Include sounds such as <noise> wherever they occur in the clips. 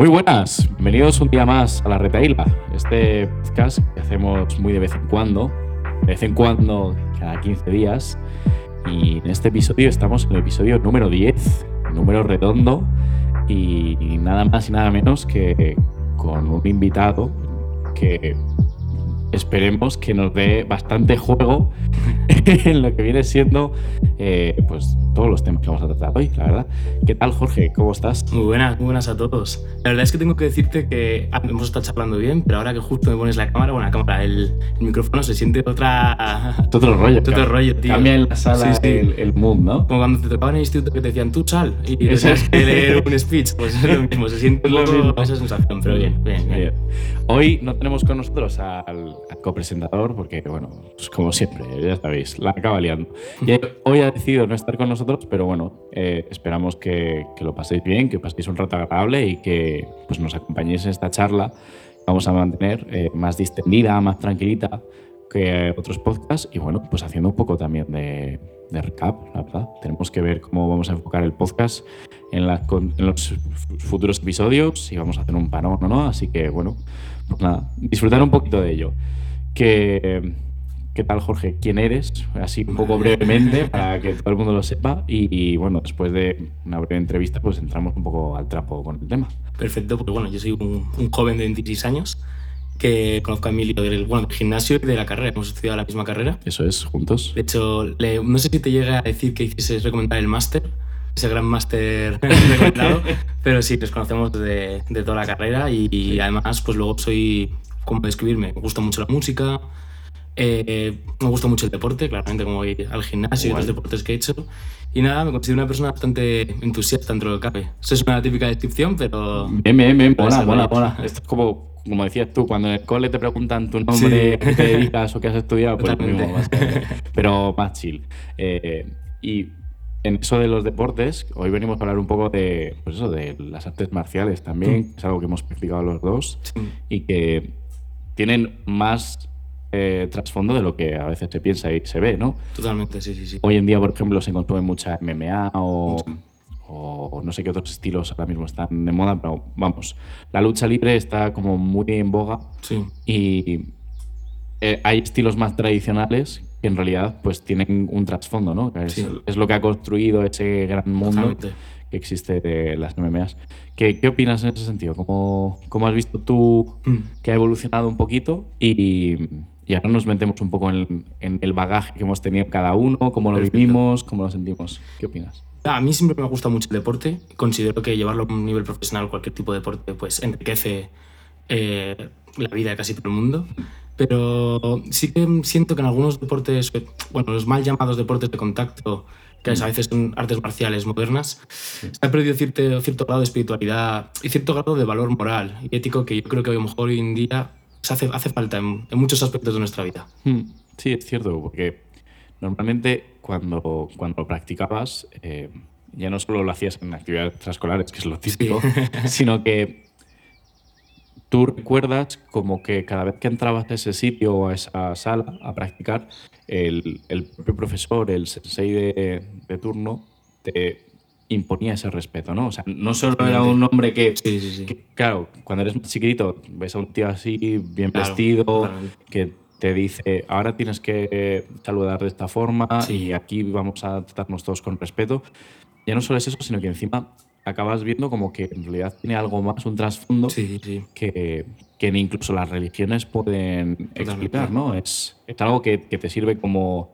Muy buenas, bienvenidos un día más a la Retaila, este podcast que hacemos muy de vez en cuando, de vez en cuando, cada 15 días. Y en este episodio estamos en el episodio número 10, número redondo, y nada más y nada menos que con un invitado que esperemos que nos dé bastante juego <laughs> en lo que viene siendo eh, pues todos los temas que vamos a tratar hoy, la verdad. ¿Qué tal, Jorge? ¿Cómo estás? Muy buenas, muy buenas a todos. La verdad es que tengo que decirte que ah, hemos estado charlando bien, pero ahora que justo me pones la cámara, bueno, la cámara, el, el micrófono se siente otra... <laughs> Otro rollo. Otro rollo, tío. Cambia en la sala Sí, sí. El, el mood, ¿no? Como cuando te tocaba en el instituto que te decían, tú sal, y <laughs> tenías que leer un speech, pues es lo <laughs> mismo, se siente lo mismo. esa sensación, pero bien, bien, bien. Bien. Hoy no tenemos con nosotros al, al copresentador porque, bueno, pues como siempre, ya sabéis, la acaba liando. Y hoy ha decidido no estar con nosotros, pero bueno, eh, esperamos que, que lo paséis bien, que paséis un rato agradable y que pues, nos acompañéis en esta charla vamos a mantener eh, más distendida, más tranquilita que otros podcasts y bueno, pues haciendo un poco también de, de recap, la verdad. Tenemos que ver cómo vamos a enfocar el podcast en, con- en los futuros episodios, si vamos a hacer un panón no, así que bueno, pues nada, disfrutar un poquito de ello. Que, ¿Qué tal, Jorge? ¿Quién eres? Así un poco brevemente para que todo el mundo lo sepa y, y, bueno, después de una breve entrevista pues entramos un poco al trapo con el tema. Perfecto, pues bueno, yo soy un, un joven de 26 años que conozco a Emilio del, bueno, del gimnasio y de la carrera, hemos estudiado la misma carrera. Eso es, juntos. De hecho, le- no sé si te llega a decir que hicieses recomendar el máster, ese gran máster <laughs> recomendado, pero sí, nos conocemos de, de toda la carrera y, y además, pues luego soy, como describirme, me gusta mucho la música, eh, me gusta mucho el deporte, claramente como voy al gimnasio y Guay. los deportes que he hecho. Y nada, me considero una persona bastante entusiasta dentro de lo que cabe. Eso es una típica descripción, pero... Bien, bien, bien, mola, mola, mola. Esto es como, como decías tú, cuando en el cole te preguntan tu nombre, Sí. qué te dedicas o qué has estudiado, pues lo mismo, básicamente. pero más chill. Eh, y en eso de los deportes, hoy venimos a hablar un poco de, pues eso, de las artes marciales también, que es algo que hemos practicado los dos Sí. y que tienen más eh, trasfondo de lo que a veces se piensa y se ve, ¿no? Totalmente, sí, sí, sí. Hoy en día, por ejemplo, se consume mucha MMA o, no sé qué otros estilos ahora mismo están de moda, pero vamos, la lucha libre está como muy en boga Sí, y eh, hay estilos más tradicionales que en realidad pues tienen un trasfondo, ¿no? Es, Sí. es lo que ha construido ese gran mundo totalmente. que existe de las MMAs. ¿Qué, qué opinas en ese sentido? ¿Cómo, cómo has visto tú Mm. que ha evolucionado un poquito y, y ahora nos metemos un poco en, en el bagaje que hemos tenido cada uno, cómo lo Perfecto. vivimos, cómo lo sentimos. ¿Qué opinas? A mí siempre me gusta mucho el deporte. Considero que llevarlo a un nivel profesional, cualquier tipo de deporte, pues enriquece eh, la vida de casi todo el mundo. Pero sí que siento que en algunos deportes, bueno, los mal llamados deportes de contacto, que a veces son artes marciales modernas, se ha perdido cierto, cierto grado de espiritualidad y cierto grado de valor moral y ético que yo creo que a lo mejor hoy en día se hace, hace falta en, en muchos aspectos de nuestra vida. Hmm, Sí, es cierto, porque normalmente cuando, cuando practicabas, eh, ya no solo lo hacías en actividades extraescolares, que es lo típico, <laughs> sino que tú recuerdas como que cada vez que entrabas a ese sitio o a esa sala a practicar, el, el propio profesor, el sensei de, de turno, te imponía ese respeto, ¿no? O sea, no solo era un hombre que, Sí, sí, sí. que, claro, cuando eres más chiquitito, ves a un tío así, bien Claro, vestido, totalmente. que te dice, ahora tienes que saludar de esta forma y aquí vamos a tratarnos todos con respeto. Ya no solo es eso, sino que encima acabas viendo como que en realidad tiene algo más, un trasfondo que, que ni incluso las religiones pueden explicar, ¿no? Es, es algo que, que te sirve como,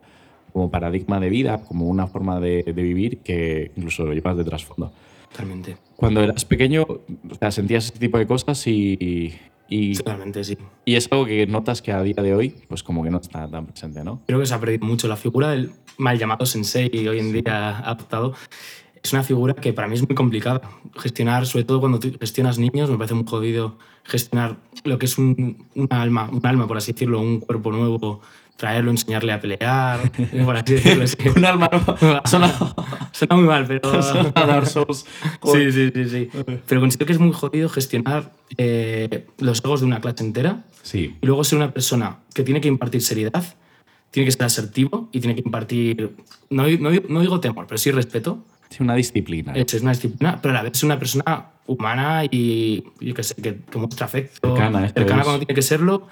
como paradigma de vida, como una forma de, de vivir que incluso lo llevas de trasfondo. Totalmente. Cuando eras pequeño, o sea, sentías ese tipo de cosas y, y, Totalmente, sí. y es algo que notas que a día de hoy, pues como que no está tan presente, ¿no? Creo que se ha perdido mucho la figura del mal llamado sensei y hoy en día adoptado. Es una figura que para mí es muy complicada. Gestionar, sobre todo cuando tú gestionas niños, me parece muy jodido gestionar lo que es un, un alma, un alma, por así decirlo, un cuerpo nuevo, traerlo, enseñarle a pelear, <laughs> por así decirlo. Un alma sonado, Suena muy mal, pero... <laughs> sonado a Dark Souls. Sí, sí, sí, sí. Pero considero que es muy jodido gestionar eh, los egos de una clase entera Sí, y luego ser una persona que tiene que impartir seriedad, tiene que ser asertivo y tiene que impartir, no, no, no digo temor, pero sí respeto Sí, una disciplina. Es una disciplina, pero a la vez es una persona humana y yo qué sé, que, que muestra afecto, Cercana, cercana es. cuando tiene que serlo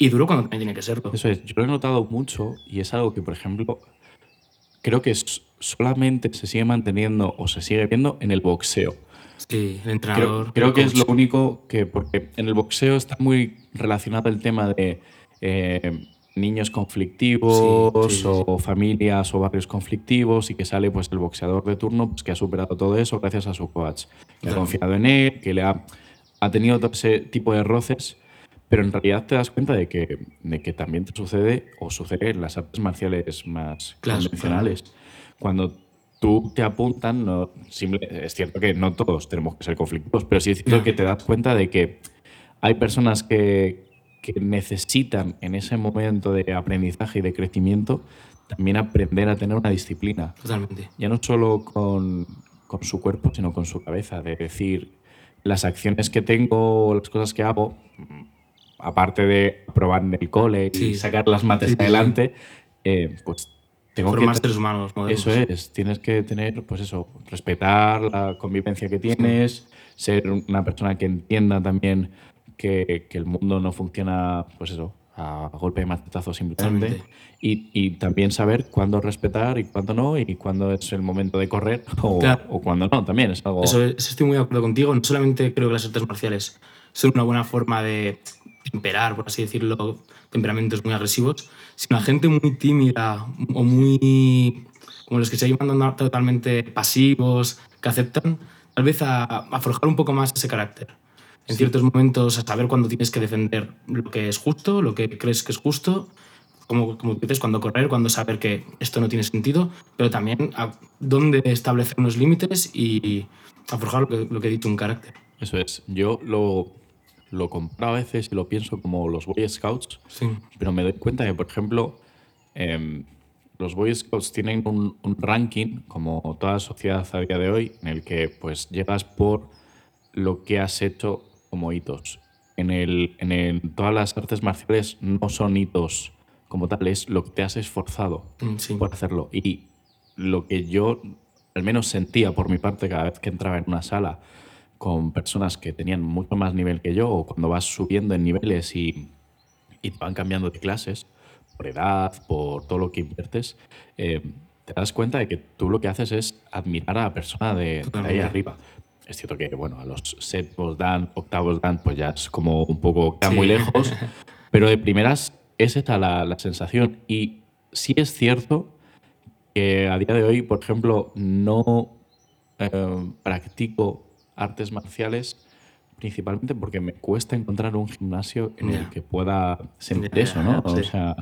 y duro cuando también tiene que serlo. Eso es, yo lo he notado mucho y es algo que, por ejemplo, creo que solamente se sigue manteniendo o se sigue viendo en el boxeo. Sí, el entrenador. creo que es lo único que, porque en el boxeo está muy relacionado el tema de eh, niños conflictivos Sí, sí, sí. o familias o barrios conflictivos y que sale pues el boxeador de turno pues, que ha superado todo eso gracias a su coach, que ha confiado en él, que le ha, ha tenido todo ese tipo de roces, pero en realidad te das cuenta de que, de que también te sucede o sucede en las artes marciales más Claro, convencionales. Cuando tú te apuntan, no, simple- es cierto que no todos tenemos que ser conflictivos, pero sí es cierto que te das cuenta de que hay personas que, que necesitan en ese momento de aprendizaje y de crecimiento también aprender a tener una disciplina. Totalmente. Ya no solo con, con su cuerpo, sino con su cabeza. De decir, las acciones que tengo, las cosas que hago, aparte de probar en el cole y sacar las mates Sí, adelante, eh, pues tengo Formar que... seres humanos modernos. Eso es, tienes que tener, pues eso, respetar la convivencia que tienes, ser una persona que entienda también que, que el mundo no funciona, pues eso, a golpe de machetazo simplemente. Y, y también saber cuándo respetar y cuándo no, y cuándo es el momento de correr o, Claro. o cuándo no, también es algo... Eso, eso estoy muy de acuerdo contigo. No solamente creo que las artes marciales son una buena forma de temperar, por así decirlo, temperamentos muy agresivos, sino a gente muy tímida o muy. como los que se llevan totalmente pasivos, que aceptan, tal vez a, a forjar un poco más ese carácter. En ciertos momentos, a saber cuándo tienes que defender lo que es justo, lo que crees que es justo, como, como dices, cuándo correr, cuándo saber que esto no tiene sentido, pero también a dónde establecer unos límites y a forjar lo que, lo que he dicho, un carácter. Eso es. Yo lo, lo comparo a veces y lo pienso como los Boy Scouts, Sí, pero me doy cuenta que, por ejemplo, em, los Boy Scouts tienen un, un ranking, como toda sociedad a día de hoy, en el que pues llegas por lo que has hecho como hitos. En, el, en el- todas las artes marciales no son hitos como tal, es lo que te has esforzado Mm, sí. por hacerlo. Y lo que yo al menos sentía por mi parte cada vez que entraba en una sala con personas que tenían mucho más nivel que yo o cuando vas subiendo en niveles y, y te van cambiando de clases por edad, por todo lo que inviertes, eh, te das cuenta de que tú lo que haces es admirar a la persona de, de ahí arriba. Es cierto que, bueno, a los séptimos dan, octavos dan, pues ya es como un poco, queda Sí. muy lejos, pero de primeras es esta la, la sensación. Y sí es cierto que a día de hoy, por ejemplo, no eh, practico artes marciales principalmente porque me cuesta encontrar un gimnasio en el que pueda sentir Ya, eso, ¿no? O sea,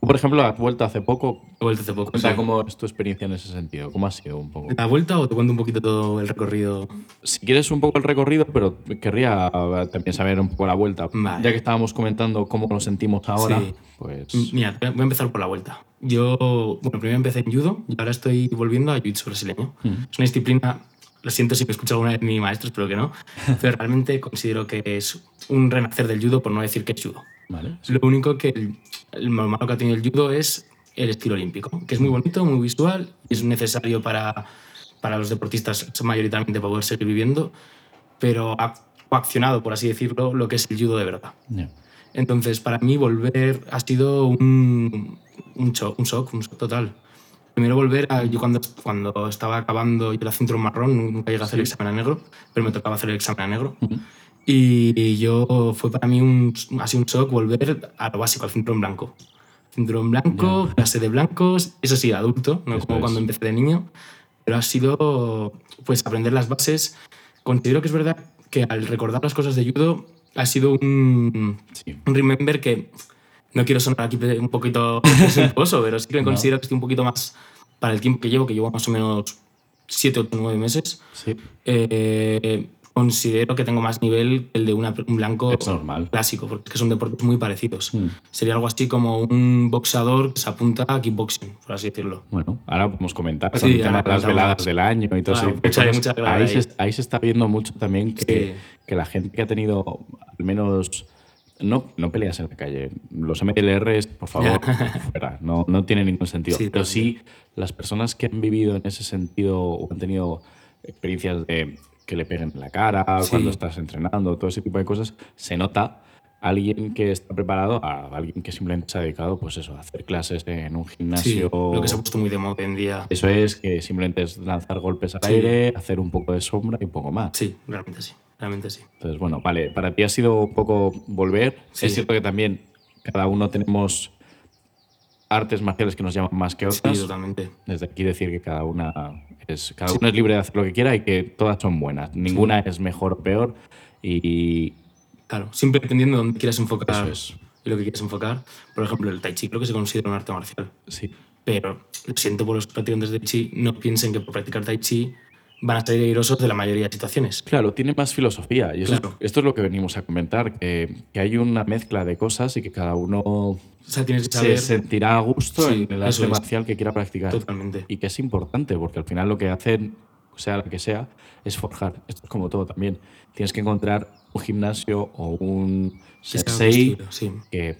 tú, por ejemplo, has vuelto hace poco. He vuelto hace poco. Cuenta sí. cómo es tu experiencia en ese sentido. ¿Cómo ha sido un poco? ¿La vuelta o te cuento un poquito todo el recorrido? Si quieres un poco el recorrido, pero querría eh, también saber un poco la vuelta. Vale. Ya que estábamos comentando cómo nos sentimos ahora, Sí. pues... Mira, voy a voy a empezar por la vuelta. Yo, bueno, primero empecé en judo y ahora estoy volviendo a jiu-jitsu brasileño. Mm. Es una disciplina, lo siento si me escucha alguna vez mi maestro, espero que no, pero realmente considero que es un renacer del judo, por no decir que es judo. Vale. Lo único que el, el lo malo que ha tenido el judo es el estilo olímpico, que es muy bonito, muy visual y es necesario para, para los deportistas mayoritariamente para poder seguir viviendo, pero ha coaccionado, por así decirlo, lo que es el judo de verdad. Ya. Entonces, para mí volver ha sido un, un, shock, un shock, un shock total. Primero volver a, yo cuando, cuando estaba acabando, yo era cinturón marrón, nunca llegué a hacer el examen a negro, pero me tocaba hacer el examen a negro. Ujú. Y yo fue para mí un, así un shock volver a lo básico, al cinturón blanco. Cinturón blanco, clase de blancos, eso sí, adulto, no como cuando empecé de niño, pero ha sido pues aprender las bases. Considero que es verdad que al recordar las cosas de judo ha sido un, Sí. un remember que no quiero sonar aquí un poquito <laughs> presuntuoso, pero sí que me No. considero que estoy un poquito más para el tiempo que llevo, que llevo más o menos 7 o 9 meses. Sí. eh, considero que tengo más nivel que el de una- un blanco Es normal. clásico, porque son deportes muy parecidos. Mm. Sería algo así como un boxeador que se apunta a kickboxing, por así decirlo. Bueno, ahora podemos comentar Sí, ahora las comentamos. veladas del año y todo Claro, mucha- mucha clave ahí, ahí. se, ahí se está viendo mucho también que, Sí. que la gente que ha tenido al menos no, no peleas en la calle. Los MLRs, por favor, fuera. no, no tiene ningún sentido. Sí, Pero sí, las personas que han vivido en ese sentido o han tenido experiencias de que le peguen en la cara Sí. cuando estás entrenando, todo ese tipo de cosas, se nota alguien que está preparado a alguien que simplemente se ha dedicado, pues eso, a hacer clases en un Sí, gimnasio. lo que se ha puesto muy de moda hoy en día. Eso es que simplemente es lanzar golpes al Sí. aire, hacer un poco de sombra y un poco más. Sí, realmente sí, realmente sí. Entonces, bueno, vale, para ti ha sido un poco volver. Sí. Es cierto que también cada uno tenemos artes marciales que nos llaman más que Sí, otras. totalmente. Desde aquí decir que cada una es, cada uno es libre de hacer lo que quiera y que todas son buenas. Ninguna es mejor o peor. Y Claro, siempre dependiendo de dónde quieras enfocar es. y lo que quieras enfocar. Por ejemplo, el Tai Chi creo que se considera un arte marcial. sí, Pero lo siento por los practicantes de Tai Chi, no piensen que por practicar Tai Chi van a salir airosos de la mayoría de situaciones. claro, tiene más filosofía. Y eso es- Claro. esto es lo que venimos a comentar, que, que hay una mezcla de cosas y que cada uno O sea, tienes que se sentirá a gusto Sí, en el arte marcial que quiera practicar. totalmente. y que es importante, porque al final lo que hacen, sea lo que sea, es forjar. Esto es como todo también. Tienes que encontrar un gimnasio o un sensei Sí, que,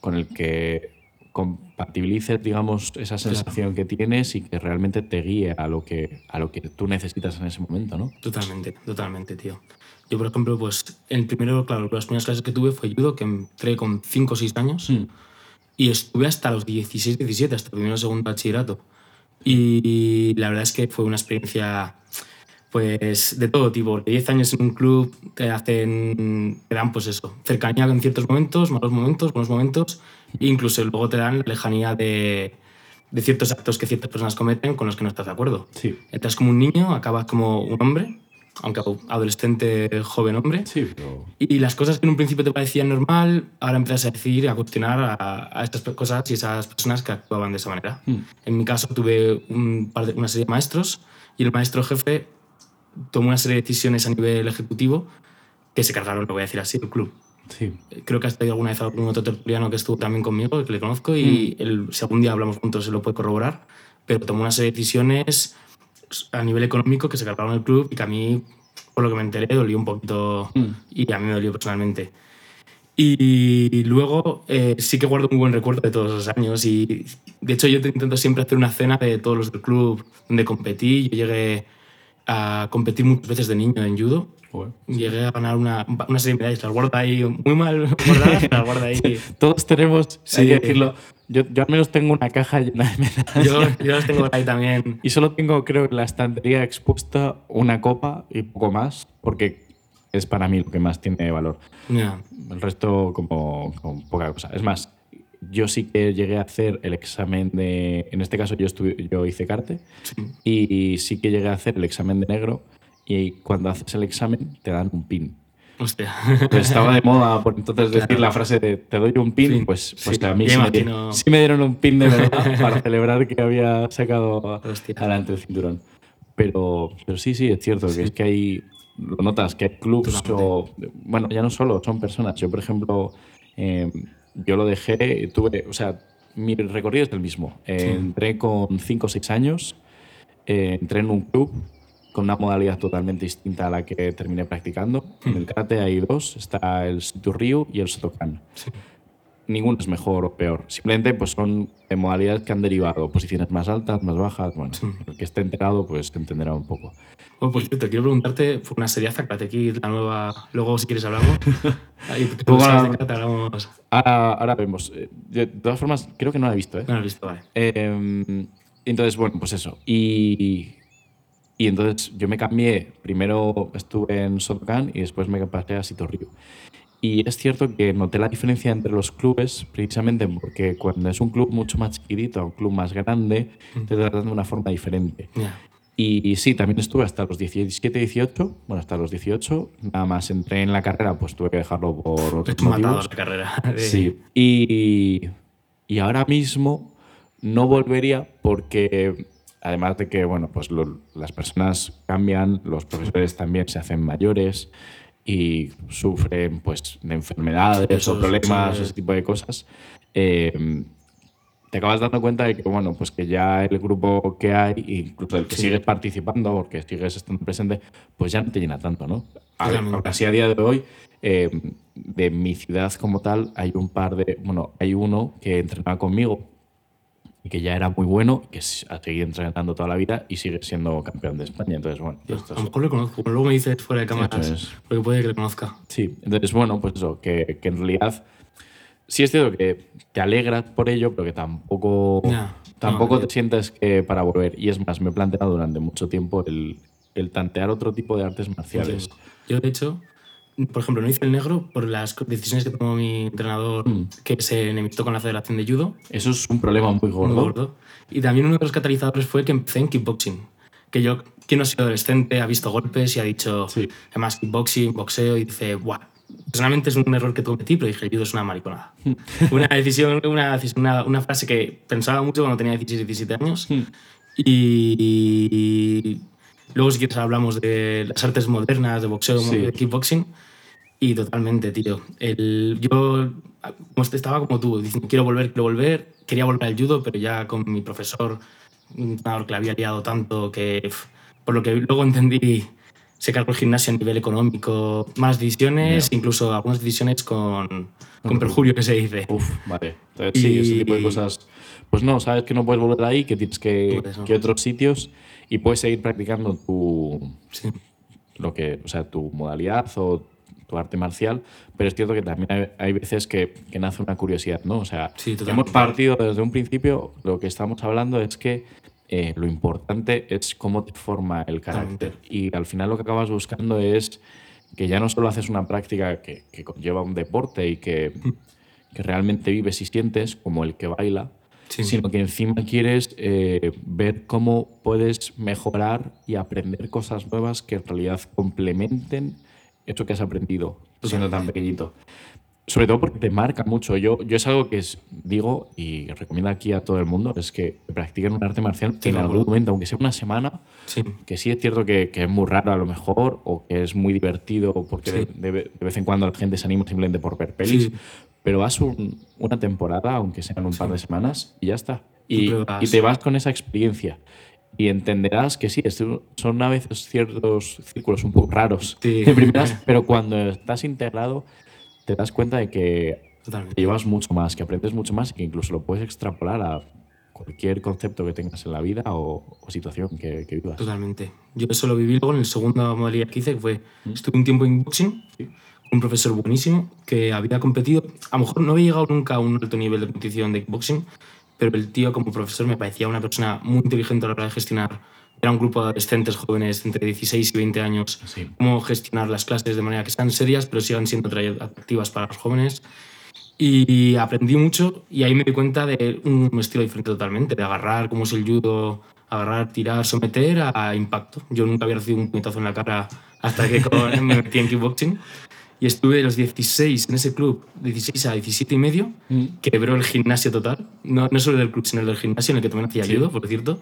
con el que compatibilices, digamos, esa sensación que tienes y que realmente te guíe a lo que, a lo que tú necesitas en ese momento, ¿no? totalmente, totalmente, tío. Yo, por ejemplo, pues el primero, claro, las primeras clases que tuve fue judo, que entré con 5 o 6 años Mm. y estuve hasta los 16, 17, hasta primero o segundo bachillerato. Y la verdad es que fue una experiencia pues de todo tipo, porque 10 años en un club te hacen, te dan pues eso, cercanía en ciertos momentos, malos momentos, buenos momentos, e incluso luego te dan la lejanía de, de ciertos actos que ciertas personas cometen con los que no estás de acuerdo. Sí. Entras como un niño, acabas como un hombre, aunque adolescente, joven hombre, Sí, pero... y las cosas que en un principio te parecían normal, ahora empiezas a decir, a cuestionar a, a estas cosas y esas personas que actuaban de esa manera. Mm. En mi caso tuve un par de- una serie de maestros y el maestro jefe tomó una serie de decisiones a nivel ejecutivo que se cargaron, lo voy a decir así, el club. Sí. Creo que has tenido alguna vez algún otro tertuliano que estuvo también conmigo, que le conozco, y el, si algún día hablamos juntos se lo puede corroborar, pero tomó una serie de decisiones a nivel económico que se cargaron el club y que a mí, por lo que me enteré, dolió un poquito Mm. y a mí me dolió personalmente. Y luego eh, sí que guardo un buen recuerdo de todos esos años y de hecho yo te intento siempre hacer una cena de todos los del club donde competí. Yo llegué a competir muchas veces de niño en judo. Joder. Llegué a ganar una, una serie de medallas. Las guardo ahí muy mal <laughs> guardadas, las guardo ahí. <laughs> Todos tenemos, Sí. hay que decirlo, yo, yo al menos tengo una caja llena de medallas. Yo, yo las tengo ahí también. Y solo tengo, creo, en la estantería expuesta una copa y poco más, porque es para mí lo que más tiene valor. El resto, como, como poca cosa. Es más, yo sí que llegué a hacer el examen de. En este caso, yo, estuve, yo hice carte Sí. y sí que llegué a hacer el examen de negro. Y cuando haces el examen, te dan un pin. Hostia. Pues estaba de moda por entonces decir la frase de te doy un pin, pues, pues Sí, a mí sí me, imagino. dieron un pin de verdad <laughs> para celebrar que había sacado Hostia. adelante el cinturón. Pero, pero sí, sí, es cierto, que es que hay, lo notas, que hay clubs o, bueno, ya no solo, son personas. Yo, por ejemplo, eh, yo lo dejé, tuve, o sea, mi recorrido es el mismo. Eh, Entré con 5 o 6 años, eh, entré en un club con una modalidad totalmente distinta a la que terminé practicando. En el karate hay dos, está el Situ Ryu y el Sotokan. Ninguno es mejor o peor. Simplemente pues son modalidades que han derivado, posiciones más altas, más bajas. Bueno, el que esté enterado pues entenderá un poco. Oh, por cierto, quiero preguntarte, fue una serie Karate Kid, la nueva. Luego, si quieres, hablamos. <laughs> Ahí, Luego sabes de hablamos. Ahora, ahora vemos. Eh, De todas formas, creo que no la he visto. ¿eh? No lo has visto, vale. Eh, entonces, bueno, pues eso. Y, y entonces yo me cambié. Primero estuve en Sotokan y después me pasé a Sito Ryu. Y es cierto que noté la diferencia entre los clubes precisamente porque cuando es un club mucho más chiquitito, un club más grande, te tratan de una forma diferente. Ya. Y, y sí, también estuve hasta los 17, 18. Bueno, hasta los 18. Nada más entré en la carrera, pues tuve que dejarlo por otros He matado motivos. la carrera. <laughs> Sí. Y, y ahora mismo no volvería porque, además de que, bueno, pues lo- las personas cambian, los profesores también se hacen mayores y sufren, pues, de enfermedades Eso o problemas, sí. ese tipo de cosas. eh, te acabas dando cuenta de que, bueno, pues que ya el grupo que hay, incluso el que Sí. sigues participando, porque sigues estando presente, pues ya no te llena tanto, ¿no? A ver, así a día de hoy, eh, de mi ciudad como tal, hay un par de. Bueno, hay uno que entrenaba conmigo y que ya era muy bueno, que ha seguido entrenando toda la vida y sigue siendo campeón de España. Entonces, bueno. a lo mejor lo conozco, pero luego me dices fuera de cámaras, porque puede que lo conozca. Sí, entonces, bueno, pues eso, que, que en realidad sí es cierto que te alegras por ello, pero que tampoco, tampoco te sientes que para volver. Y es más, me he planteado durante mucho tiempo el, el tantear otro tipo de artes marciales. Yo, de hecho, por ejemplo, no hice el negro por las decisiones que tomó mi entrenador mm. que se enemistó con la Federación de Judo. Eso es un problema muy gordo. Y también uno de los catalizadores fue que empecé en kickboxing. Que yo, quien no ha sido adolescente, ha visto golpes y ha dicho, además, kickboxing, boxeo, y dice, guau. Personalmente es un error que cometí, pero dije, judo es una mariconada. <laughs> una decisión, una, una, una, frase que pensaba mucho cuando tenía 16, 17 años. Mm. Y luego, si quieres, hablamos de las artes modernas, de boxeo, de kickboxing. Y totalmente, tío. El, yo estaba como tú, diciendo, quiero volver, quiero volver. Quería volver al judo, pero ya con mi profesor, un que le había liado tanto que, por lo que luego entendí, se cargó el gimnasio a nivel económico, más decisiones, incluso algunas decisiones con, con perjurio, que se dice. Uf, vale. Entonces, sí, ese tipo de cosas. Pues no, sabes que no puedes volver ahí, que tienes que, que otros sitios y puedes seguir practicando tu, lo que, o sea, tu modalidad o tu arte marcial, pero es cierto que también hay, veces que, que, nace una curiosidad, ¿no? O sea, hemos partido desde un principio, lo que estamos hablando es que eh, lo importante es cómo te forma el carácter. Y al final lo que acabas buscando es que ya no solo haces una práctica que, que conlleva un deporte y que, que, realmente vives y sientes, como el que baila, sino que encima quieres eh, ver cómo puedes mejorar y aprender cosas nuevas que en realidad complementen eso que has aprendido siendo tan pequeñito. Sobre todo porque te marca mucho. Yo, yo es algo que es, digo y recomiendo aquí a todo el mundo, es que practiquen un arte marcial en algún momento, aunque sea una semana, que sí es cierto que, que, es muy raro a lo mejor, o que es muy divertido porque de, vez en cuando la gente se anima simplemente por ver pelis, pero vas una temporada, aunque sean un par de semanas, y ya está. Y, y te vas con esa experiencia y entenderás que sí, son a veces ciertos círculos un poco raros primeras, <laughs> pero cuando estás integrado te das cuenta de que llevas mucho más, que aprendes mucho más y que incluso lo puedes extrapolar a cualquier concepto que tengas en la vida o, situación que, vivas. Totalmente. Yo eso lo viví luego en el segundo modalidad que hice, que fue, ¿Mm? estuve un tiempo en boxing, un profesor buenísimo que había competido, a lo mejor no había llegado nunca a un alto nivel de competición de boxing, pero el tío como profesor me parecía una persona muy inteligente a la hora de gestionar. Era un grupo de adolescentes jóvenes entre 16 y 20 años. Cómo gestionar las clases de manera que sean serias, pero sigan siendo atractivas para los jóvenes. Y aprendí mucho y ahí me di cuenta de un estilo diferente totalmente, de agarrar como es el judo, agarrar, tirar, someter a impacto. Yo nunca había recibido un puñetazo en la cara hasta que <laughs> me metí en kickboxing y estuve de los 16 en ese club, 16 a 17 y medio, mm. quebró el gimnasio total, no, no solo del club, sino del gimnasio en el que también hacía judo, por cierto.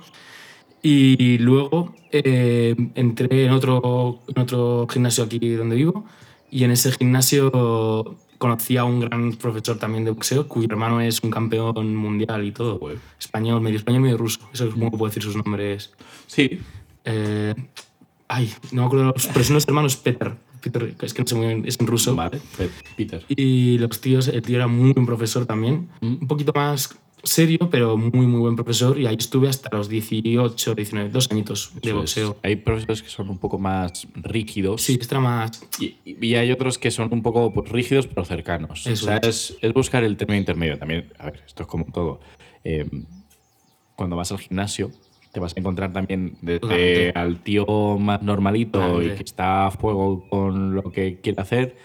Y luego eh, entré en otro, en otro gimnasio aquí donde vivo y en ese gimnasio conocí a un gran profesor también de boxeo, cuyo hermano es un campeón mundial y todo. Español, medio español, medio ruso. Eso es como puedo decir sus nombres. Sí. Eh, ay, no me acuerdo, pero son los hermanos Peter. Peter, es que no sé muy bien, es en ruso. Vale, Peter. Y los tíos, el tío era muy buen profesor también, mm. un poquito más serio, pero muy, muy buen profesor. Y ahí estuve hasta los 18, 19, dos añitos de boxeo. Hay profesores que son un poco más rígidos. Sí, extra más. Y, y, hay otros que son un poco pues, rígidos, pero cercanos. o sea, es. Es, buscar el término intermedio. También, a ver, esto es como todo. Eh, cuando vas al gimnasio, te vas a encontrar también desde al tío más normalito y que está a fuego con lo que quiere hacer,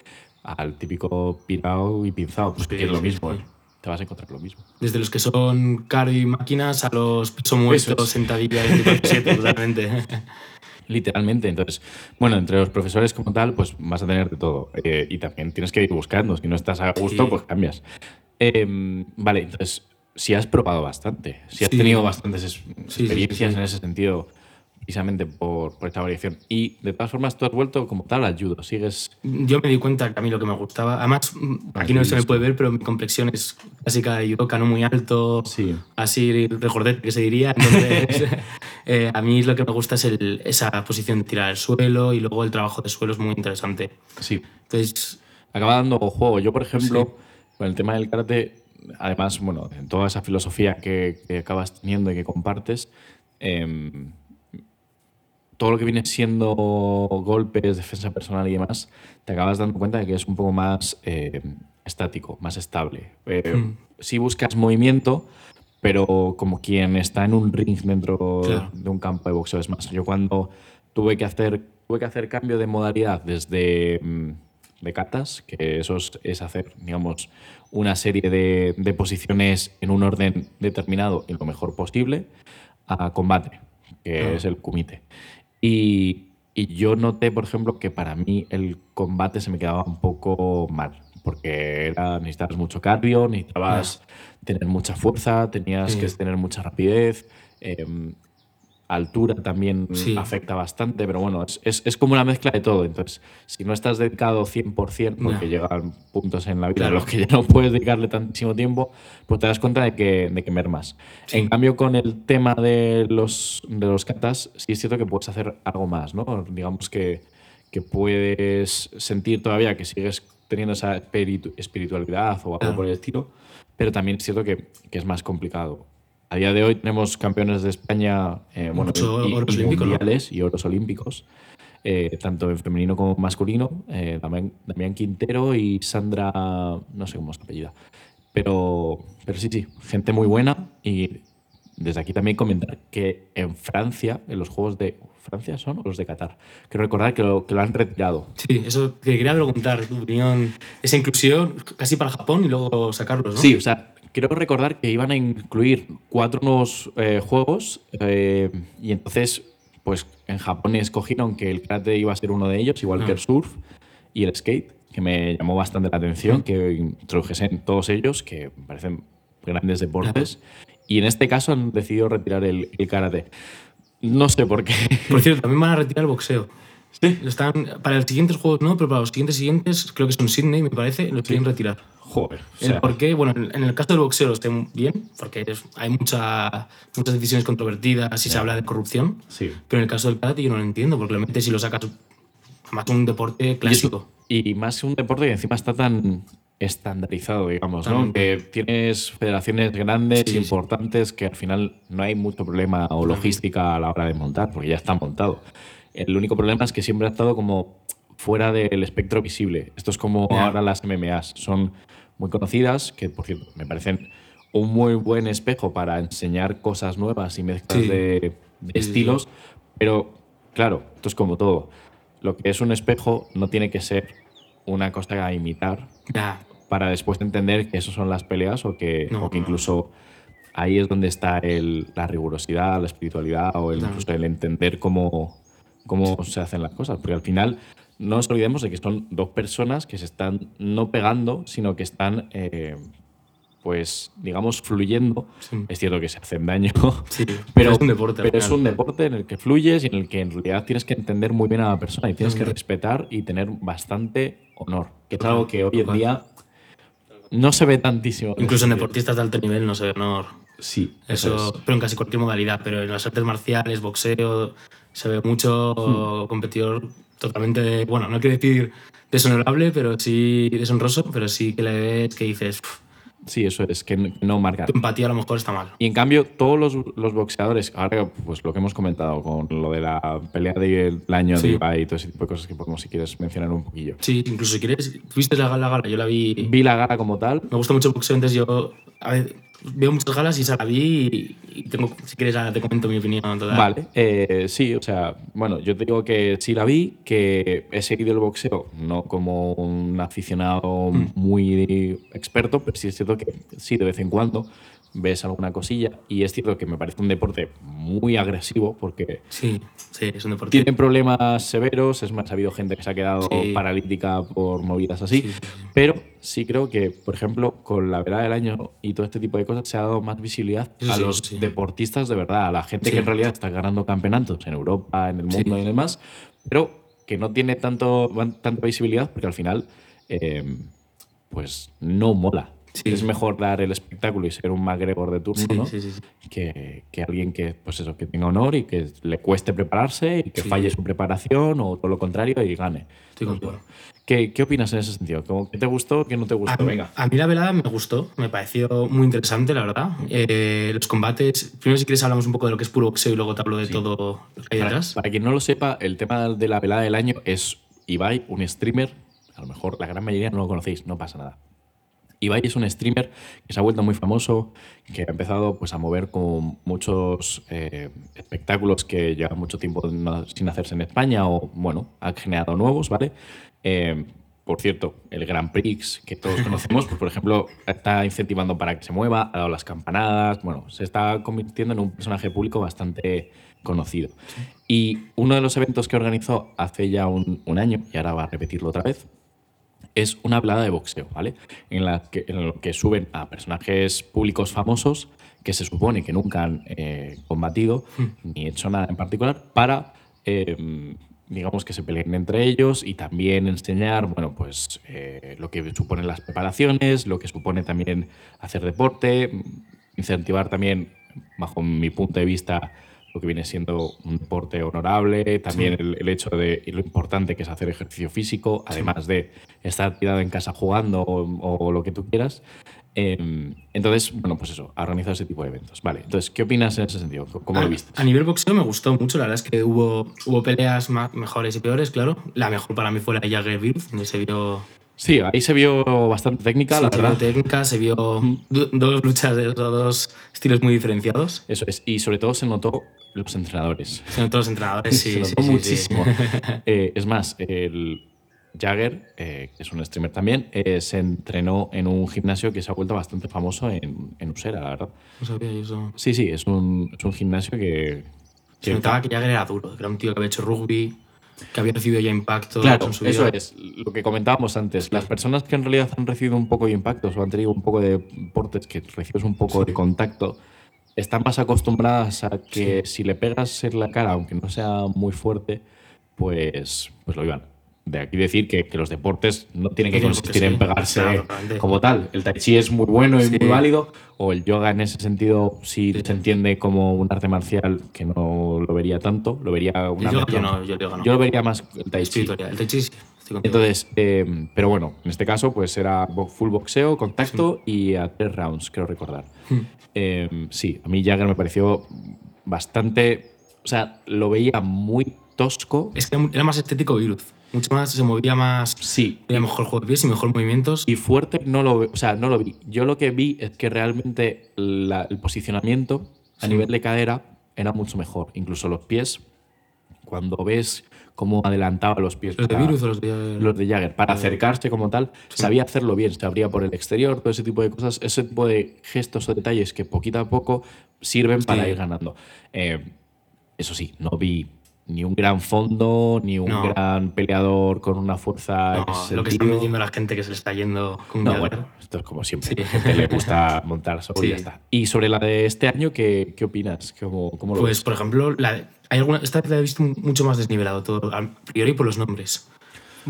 al típico pirado y pinzado, pues que es lo mismo. ¿eh? Te vas a encontrar lo mismo. Desde los que son cardio y máquinas a los peso muertos, sentadillas, totalmente. <laughs> Literalmente. Entonces, bueno, entre los profesores como tal, pues vas a tener de todo. Eh, y también tienes que ir buscando. Si no estás a gusto, pues cambias. Em, vale, entonces, si has probado bastante, si has tenido bastantes experiencias en ese sentido, precisamente por, esta variación. Y de todas formas, tú has vuelto como tal al judo, sigues... Yo me di cuenta que a mí lo que me gustaba, además, aquí no se me puede ver, pero mi complexión es clásica de judoka, no muy alto, así recordé que se diría. Entonces, <laughs> eh, a mí lo que me gusta es esa posición de tirar al suelo y luego el trabajo de suelo es muy interesante. Sí. Entonces... Acaba dando juego. Yo, por ejemplo, con el tema del karate además, bueno, en toda esa filosofía que, acabas teniendo y que compartes, em, todo lo que viene siendo golpes, defensa personal y demás, te acabas dando cuenta de que es un poco más eh, estático, más estable. Eh, hmm. Si buscas movimiento, pero como quien está en un ring dentro de un campo de boxeo. Es más, yo cuando tuve que hacer, tuve que hacer cambio de modalidad desde mm, de catas, que eso es, hacer, digamos, una serie de, de, posiciones en un orden determinado y lo mejor posible, a combate, que es el kumite. Y, yo noté, por ejemplo, que para mí el combate se me quedaba un poco mal, porque era, necesitabas mucho cardio, necesitabas tener mucha fuerza, tenías que tener mucha rapidez. Em, altura también afecta bastante, pero bueno, es, es, como una mezcla de todo. Entonces, si no estás dedicado 100%, porque llegan puntos en la vida en los que ya no puedes dedicarle tantísimo tiempo, pues te das cuenta de que, de que mermas. En cambio, con el tema de los, de los katas, sí es cierto que puedes hacer algo más, ¿no? Digamos que, que puedes sentir todavía que sigues teniendo esa espiritualidad o algo por el estilo, pero también es cierto que, que es más complicado a día de hoy tenemos campeones de España, eh, bueno, y, oros mundiales y oros olímpicos, eh, tanto en femenino como en masculino. Eh, Damián, Quintero y Sandra, no sé cómo es la apellida. Pero, pero sí, sí, gente muy buena. Y desde aquí también comentar que en Francia, en los Juegos de Francia son o los de Qatar. Quiero recordar que lo, que lo han retirado. Sí, eso te quería preguntar, tu opinión, esa inclusión casi para Japón y luego sacarlos, ¿no? Sí, o sea, quiero recordar que iban a incluir cuatro nuevos eh, juegos eh, y entonces, pues en Japón escogieron que el karate iba a ser uno de ellos, igual que el ah. surf y el skate, que me llamó bastante la atención, que introdujesen todos ellos, que parecen grandes deportes. Y en este caso han decidido retirar el, karate. No sé por qué. Por cierto, también van a retirar el boxeo. Sí. Están, para los siguientes juegos no, pero para los siguientes siguientes, creo que son Sydney, me parece, lo quieren retirar. Joder. ¿Por qué? Bueno, en el caso del boxeo estén bien, porque hay mucha, muchas decisiones controvertidas y se habla de corrupción. Sí. Pero en el caso del karate yo no lo entiendo, porque realmente si lo sacas más un deporte clásico. Y, más un deporte que encima está tan estandarizado, digamos, ¿no? Que tienes federaciones grandes, importantes, que al final no hay mucho problema o logística a la hora de montar, porque ya está montado. El único problema es que siempre ha estado como fuera del espectro visible. Esto es como ahora las MMAs. Son muy conocidas, que por cierto me parecen un muy buen espejo para enseñar cosas nuevas y mezclas de, estilos, pero claro, esto es como todo. Lo que es un espejo no tiene que ser una cosa a imitar para después entender que eso son las peleas o que, que incluso ahí es donde está el, la rigurosidad, la espiritualidad o el, incluso el entender cómo, cómo se hacen las cosas. Porque al final no nos olvidemos de que son dos personas que se están no pegando, sino que están, eh, pues, digamos, fluyendo. Es cierto que se hacen daño, <laughs> <laughs> pero, es un deporte. Pero es un deporte en el que fluyes y en el que en realidad tienes que entender muy bien a la persona y tienes que respetar y tener bastante honor, que es algo que hoy en día no se ve tantísimo. Incluso en deportistas de alto nivel no se ve honor. Sí, eso, pero en casi cualquier modalidad, pero en las artes marciales, boxeo, se ve mucho hmm. competidor totalmente, bueno, no quiero decir deshonorable, pero sí deshonroso, pero sí que le ves que dices... Sí, eso es, que no marca. Tu empatía a lo mejor está mal. Y en cambio, todos los, los, boxeadores, ahora pues lo que hemos comentado con lo de la pelea del año de Ibai y todo ese tipo de cosas que podemos, si quieres, mencionar un poquillo. Sí, incluso si quieres, ¿viste la gala, la gala? Yo la vi. Vi la gala como tal. Me gusta mucho el boxeo, entonces yo. A ver, veo muchas galas y esa la vi y, tengo, si quieres te comento mi opinión. Total. Vale, eh, sí, o sea, bueno, yo te digo que sí la vi, que he seguido el boxeo, no como un aficionado mm. muy experto, pero sí es cierto que sí, de vez en cuando ves alguna cosilla y es cierto que me parece un deporte muy agresivo porque sí, sí, es un deporte. tienen problemas severos, es más, ha habido gente que se ha quedado paralítica por movidas así, pero sí creo que, por ejemplo, con la verdad del año y todo este tipo de cosas se ha dado más visibilidad a los deportistas de verdad, a la gente que en realidad está ganando campeonatos en Europa, en el mundo y demás, pero que no tiene tanto, tanta visibilidad porque al final, eh, pues no mola Es mejor dar el espectáculo y ser un McGregor de turno, ¿no? sí, sí, sí. Que, que alguien que, pues eso, que tenga honor y que le cueste prepararse y que falle su preparación o todo lo contrario y gane. Estoy contigo. ¿Qué, ¿Qué opinas en ese sentido? ¿Cómo- ¿Qué te gustó? ¿Qué no te gustó? A mí, Venga. a mí la velada me gustó, me pareció muy interesante, la verdad. Eh, los combates, primero si quieres hablamos un poco de lo que es puro boxeo y luego te hablo de todo lo que hay Para, para quien no lo sepa, el tema de la velada del año es Ibai, un streamer. A lo mejor la gran mayoría no lo conocéis, no pasa nada. Ibai es un streamer que se ha vuelto muy famoso, que ha empezado pues, a mover con muchos eh, espectáculos que llevan mucho tiempo sin hacerse en España o, bueno, ha generado nuevos, ¿vale? Eh, por cierto, el Grand Prix que todos conocemos, pues, por ejemplo, está incentivando para que se mueva, ha dado las campanadas, bueno, se está convirtiendo en un personaje público bastante conocido. Y uno de los eventos que organizó hace ya un, un año, y ahora va a repetirlo otra vez, es una velada de boxeo, ¿vale? En la que, en lo que suben a personajes públicos famosos que se supone que nunca han eh, combatido ni hecho nada en particular para, eh, digamos, que se peleen entre ellos y también enseñar, bueno, pues eh, lo que suponen las preparaciones, lo que supone también hacer deporte, incentivar también, bajo mi punto de vista, lo que viene siendo un deporte honorable, también el, el hecho de lo importante que es hacer ejercicio físico, además de estar tirado en casa jugando o, o lo que tú quieras. Eh, entonces, bueno, pues eso, ha organizado ese tipo de eventos. Vale, entonces, ¿qué opinas en ese sentido? ¿Cómo lo A- viste? A nivel boxeo me gustó mucho, la verdad es que hubo, hubo peleas ma- mejores y peores, claro. La mejor para mí fue la de Jagger Virus, donde se vio, Sí, ahí se vio bastante técnica, la se vio verdad. técnica, se vio do- dos luchas de dos estilos muy diferenciados. Eso es. Y sobre todo se notó los entrenadores. Se notó los entrenadores, sí, <laughs> se sí, notó sí, sí. muchísimo. <laughs> Eh, es más, el Jagger, eh, que es un streamer también, eh, se entrenó en un gimnasio que se ha vuelto bastante famoso en, en Usera, la verdad. No sabía eso. Sí, sí, es un, es un gimnasio que... Se que- notaba que Jagger era duro, que era un tío que había hecho rugby, que había recibido ya impacto Claro, con su eso vida. es lo que comentábamos antes. Las personas que en realidad han recibido un poco de impactos o han tenido un poco de deportes que recibes un poco de contacto, están más acostumbradas a que si le pegas en la cara, aunque no sea muy fuerte, pues, pues lo iban. De aquí decir que, que los deportes no tienen que consistir sí. en pegarse Claro, como tal. El tai chi es muy bueno y Sí. muy válido, o el yoga en ese sentido sí, se entiende como un arte marcial que no lo vería tanto, lo vería una yo no, yo no. yo lo vería más el tai chi. El Tai Chi. Entonces, eh, pero bueno, en este caso, pues era full boxeo, contacto y a tres rounds, creo recordar. Hmm. Eh, sí, a mí Jagger me pareció bastante. O sea, lo veía muy tosco. Es que era más estético Virus. Mucho más, se movía más. Sí. Tenía mejor juego de pies y mejor movimientos. Y fuerte no lo, o sea, no lo vi. Yo lo que vi es que realmente la- el posicionamiento a Sí. nivel de cadera era mucho mejor. Incluso los pies, cuando ves cómo adelantaba los pies. ¿Los de Virus o los de.? los de Jagger, para acercarse como tal, sabía hacerlo bien, se abría por el exterior, todo ese tipo de cosas, ese tipo de gestos o detalles que poquito a poco sirven para ir ganando. Eh, eso sí, no vi ni un gran fondo, ni un No. gran peleador con una fuerza. No, lo que está sentido. metiendo la gente que se le está yendo con No, bueno, esto es como siempre. Sí. A gente le gusta <laughs> montar y Sí. ya está. Y sobre la de este año, ¿qué, qué opinas? ¿Cómo, cómo lo Pues, ves? por ejemplo, la, hay alguna, esta vez la he visto mucho más desnivelado todo, a priori por los nombres.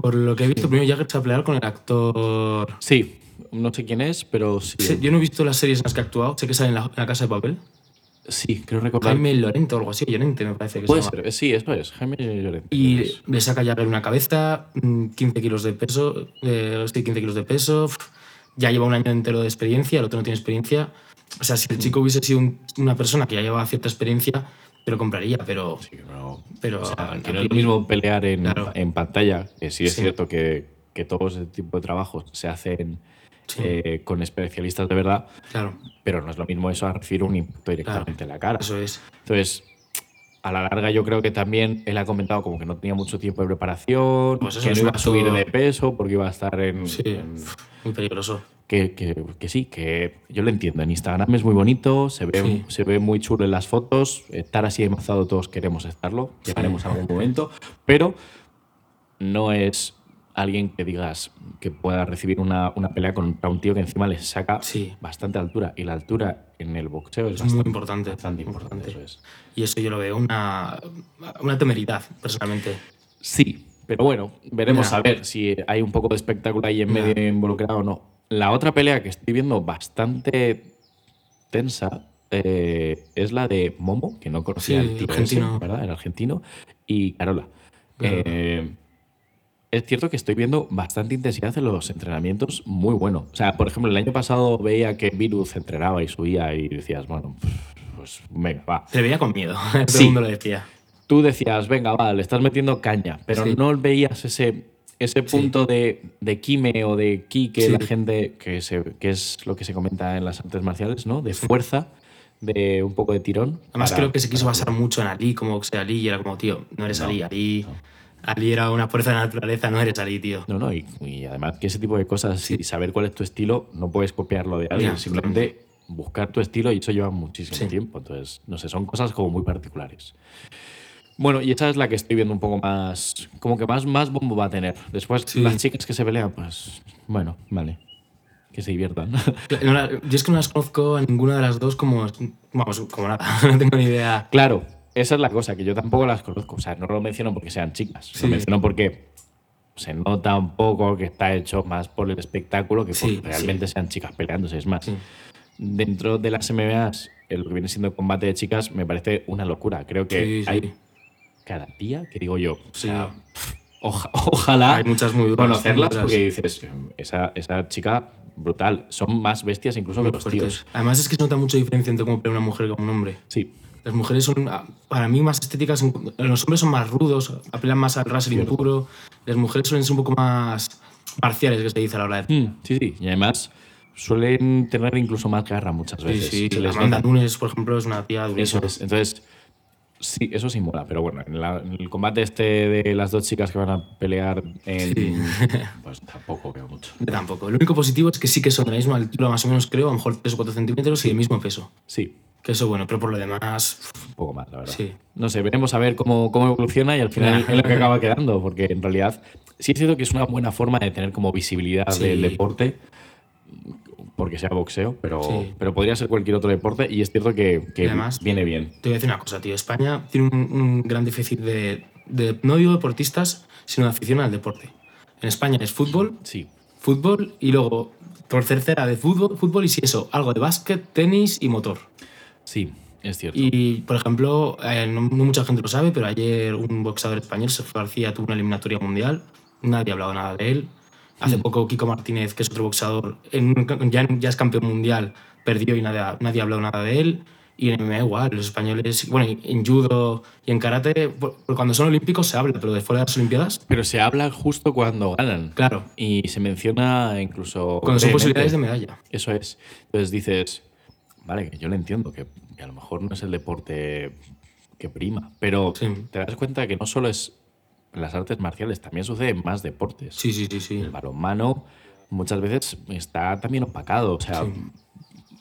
Por lo que he visto, primero Jagger se va a pelear con el actor. Sí, no sé quién es, pero sí. Sí, yo no he visto las series en las que ha actuado, sé que sale en la, en la Casa de Papel. Sí, creo recordar. Jaime Lorente o algo así, Llorente me parece que Puede se llama. ser, sí, eso es. Jaime Llorente. Y Es- le saca ya una cabeza, mm, 15 kilos de peso, eh, sí, 15 kilos de peso, ya lleva un año entero de experiencia, el otro no tiene experiencia. O sea, si el chico hubiese sido un- una persona que ya llevaba cierta experiencia, te lo compraría, pero... Sí, no. Pero, O sea, a- que a no es lo mismo pelear en, Claro. en pantalla, que sí es Sí. cierto que, que todo ese tipo de trabajos se hacen Sí. eh, con especialistas de verdad, Claro, pero no es lo mismo eso a recibir un impacto directamente en la cara. eso es. Entonces, a la larga yo creo que también él ha comentado como que no tenía mucho tiempo de preparación, Pues que no iba a subir de peso porque iba a estar en... Sí, en- muy peligroso. que, que- que sí, que yo lo entiendo. En Instagram es muy bonito, se ve, Sí. se ve muy chulo en las fotos. Estar así de mazado todos queremos estarlo, llegaremos a algún momento, pero no es alguien que digas que pueda recibir una, una pelea contra un tío que encima le saca Sí. bastante altura. Y la altura en el boxeo es, Es bastante, muy importante. bastante importante. importante. eso es. Y eso yo lo veo una, una temeridad, personalmente. Sí, pero bueno, veremos a ver si hay un poco de espectáculo ahí en medio involucrado o no. la otra pelea que estoy viendo bastante tensa eh, es la de Momo, que no conocía Sí, el tío argentino. ese, ¿verdad? El argentino, y Carola. Claro. Eh, es cierto que estoy viendo bastante intensidad en los entrenamientos muy bueno. O sea, por ejemplo, el año pasado veía que Virus entrenaba y subía y decías, bueno, pues venga, va. Le veía con miedo. <laughs> Todo Sí. el mundo lo decía. Tú decías, venga, va, le estás metiendo caña, pero Sí. no veías ese, ese punto de, de kime o de ki que la gente, que, se, que es lo que se comenta en las artes marciales, ¿no? De fuerza, de un poco de tirón. Además, para- creo que se quiso basar mucho en Ali, como que sea Ali, y era como, tío, no eres No, Ali. Ali, no. Ali era una fuerza de la naturaleza, no eres Ali, tío. No, no, y, y además que ese tipo de cosas y saber cuál es tu estilo, no puedes copiarlo de alguien, simplemente buscar tu estilo y eso lleva muchísimo Sí. tiempo. Entonces, no sé, son cosas como muy particulares. Bueno, y esa es la que estoy viendo un poco más, como que más, más bombo va a tener. Después, Sí. las chicas que se pelean, pues, bueno, vale, que se diviertan. <laughs> Yo es que no las conozco a ninguna de las dos como, vamos, como nada. <laughs> No tengo ni idea. claro, esa es la cosa, que yo tampoco las conozco. O sea, no lo menciono porque sean chicas, Sí. lo menciono porque se nota un poco que está hecho más por el espectáculo que Sí, porque realmente sean chicas peleándose. Es más, dentro de las MMAs, lo que viene siendo combate de chicas, me parece una locura. Creo que hay cada día que digo yo, o sea, oja- ojalá Hay muchas muy duras, conocerlas porque dices, esa, esa chica brutal, son más bestias incluso que los fuertes. tíos. Además, es que se nota mucha diferencia entre cómo pelea una mujer que un hombre. Sí, Las mujeres son, ah, para mí, más estéticas. Los hombres son más rudos, apelan más al wrestling Cierto. puro. Las mujeres suelen ser un poco más marciales, que se dice a la hora de. Mm, sí, sí, y además suelen tener incluso más garra muchas Sí, veces. sí. Les Amanda. Nunes, por ejemplo, es una tía Eso durísima. es. Entonces, sí, eso sí mola. Pero bueno, en, la- en el combate este de las dos chicas que van a pelear en. Sí. <laughs> Pues tampoco veo mucho. Tampoco. Lo único positivo es que sí que son de la misma altura, más o menos, creo, a lo mejor 3 o 4 centímetros y el mismo peso. Sí, Que eso, bueno, pero por lo demás, un poco más, la verdad. Sí. No sé, veremos a ver cómo, cómo evoluciona y al final es lo que acaba quedando, porque en realidad sí es cierto que es una buena forma de tener como visibilidad Sí. del deporte, porque sea boxeo, pero, Sí. pero podría ser cualquier otro deporte y es cierto que, que Y además- viene bien. te voy a decir una cosa, tío. España tiene un, un gran déficit de, de, no digo deportistas, sino de afición al deporte. En España es fútbol, Sí, fútbol y luego, por tercera, de fútbol, fútbol y si eso, algo de básquet, tenis y motor. Sí, es cierto. Y, por ejemplo, eh, no, no mucha gente lo sabe, pero ayer un boxeador español, Sergio García, tuvo una eliminatoria mundial. Nadie ha hablado nada de él. Hace poco Kiko Martínez, que es otro boxeador, en ya, ya es campeón mundial, perdió y nadie, ha- nadie ha hablado nada de él. Y en MMA igual, los españoles, bueno, en judo y en karate, cuando son olímpicos se habla, pero de fuera de las olimpiadas, Pero se habla justo cuando ganan. claro, Y se menciona incluso. cuando son posibilidades de medalla. Eso es. Entonces dices, vale, que yo lo entiendo, que, que a lo mejor no es el deporte que prima, pero Sí. te das cuenta que no solo es las artes marciales, también sucede en más deportes. Sí, sí, sí, sí. El balonmano muchas veces está también opacado. O sea, Sí.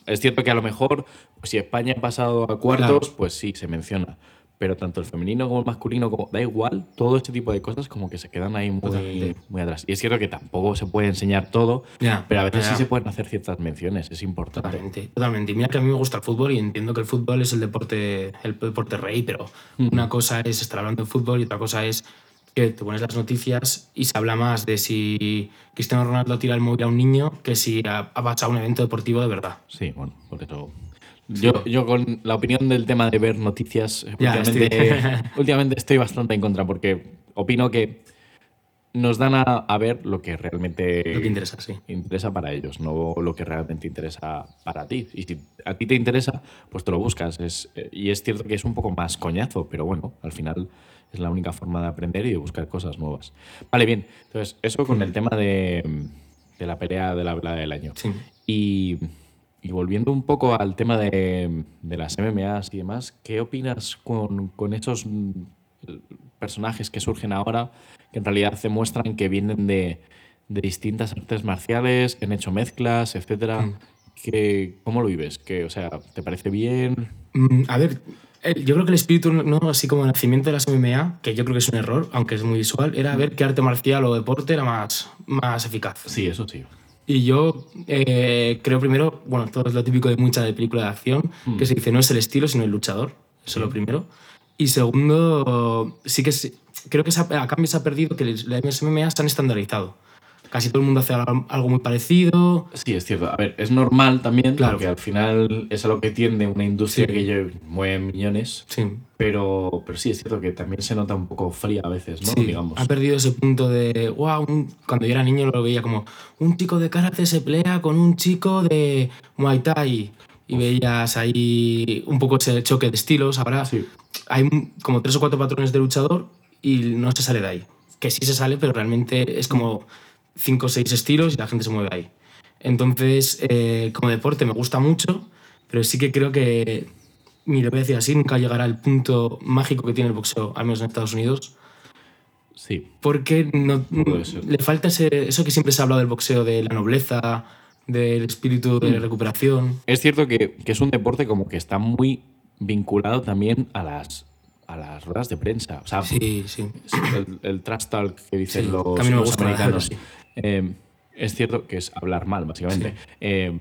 es cierto que a lo mejor pues, si España ha pasado a cuartos, pues sí, se menciona. Pero tanto el femenino como el masculino, como, da igual, todo este tipo de cosas como que se quedan ahí muy, Totalmente. muy atrás. Y es cierto que tampoco se puede enseñar todo, Ya, pero a veces ya, sí se pueden hacer ciertas menciones, es importante. Totalmente, totalmente. Mira que a mí me gusta el fútbol y entiendo que el fútbol es el deporte, el deporte rey, pero una cosa es estar hablando de fútbol y otra cosa es que te pones las noticias y se habla más de si Cristiano Ronaldo tira el móvil a un niño que si ha, ha pasado un evento deportivo de verdad. Sí, bueno, por eso. Yo, yo con la opinión del tema de ver noticias, Ya, últimamente, estoy- <laughs> <laughs> últimamente estoy bastante en contra porque opino que nos dan a, a ver lo que realmente Lo que interesa, sí. interesa para ellos, no lo que realmente interesa para ti. Y si a ti te interesa, pues te lo buscas. Es, eh, y es cierto que es un poco más coñazo, pero bueno, al final es la única forma de aprender y de buscar cosas nuevas. Vale, bien. Entonces, eso con el tema de, de la pelea de la velada del año. Sí. Y, y volviendo un poco al tema de, de las MMAs y demás, ¿qué opinas con, con esos mm, personajes que surgen ahora, que en realidad se muestran que vienen de, de distintas artes marciales, que han hecho mezclas, etcétera? Mm. ¿Qué- ¿Cómo lo vives? ¿Qué, o sea, ¿te parece bien? Mm, A ver, yo creo que el espíritu, no así como el nacimiento de las MMA, que yo creo que es un error, aunque es muy visual, era ver qué arte marcial o deporte era más, más eficaz. Sí, eso sí. Y yo eh, creo primero, bueno, todo es lo típico de mucha de película de acción, Mm. que se dice no es el estilo, sino el luchador. Eso es lo primero. Y segundo, sí que creo que a cambio se ha perdido que las MMA se han estandarizado. Casi todo el mundo hace algo muy parecido. Sí, es cierto. A ver, es normal también, claro. porque al final es a lo que tiende una industria que mueve millones. Sí. Pero, pero sí, es cierto que también se nota un poco fría a veces, ¿no? Sí, Digamos. Ha perdido ese punto de, wow, cuando yo era niño lo veía como, un chico de karate se pelea con un chico de Muay Thai. Y veías ahí un poco ese choque de estilos. Ahora hay como tres o cuatro patrones de luchador y no se sale de ahí. Que sí se sale, pero realmente es como cinco o seis estilos y la gente se mueve ahí. Entonces, eh, como deporte me gusta mucho, pero sí que creo que, mira, lo voy a decir así, nunca llegará al punto mágico que tiene el boxeo, al menos en Estados Unidos. Sí. Porque no, le falta ese, eso que siempre se ha hablado del boxeo, de la nobleza, del espíritu de recuperación. Es cierto que, que, es un deporte como que está muy vinculado también a las, a las ruedas de prensa. O sea, sí, sí. El, el trash talk que dicen los, los americanos. Eh, es cierto que es hablar mal, básicamente. Sí. Eh,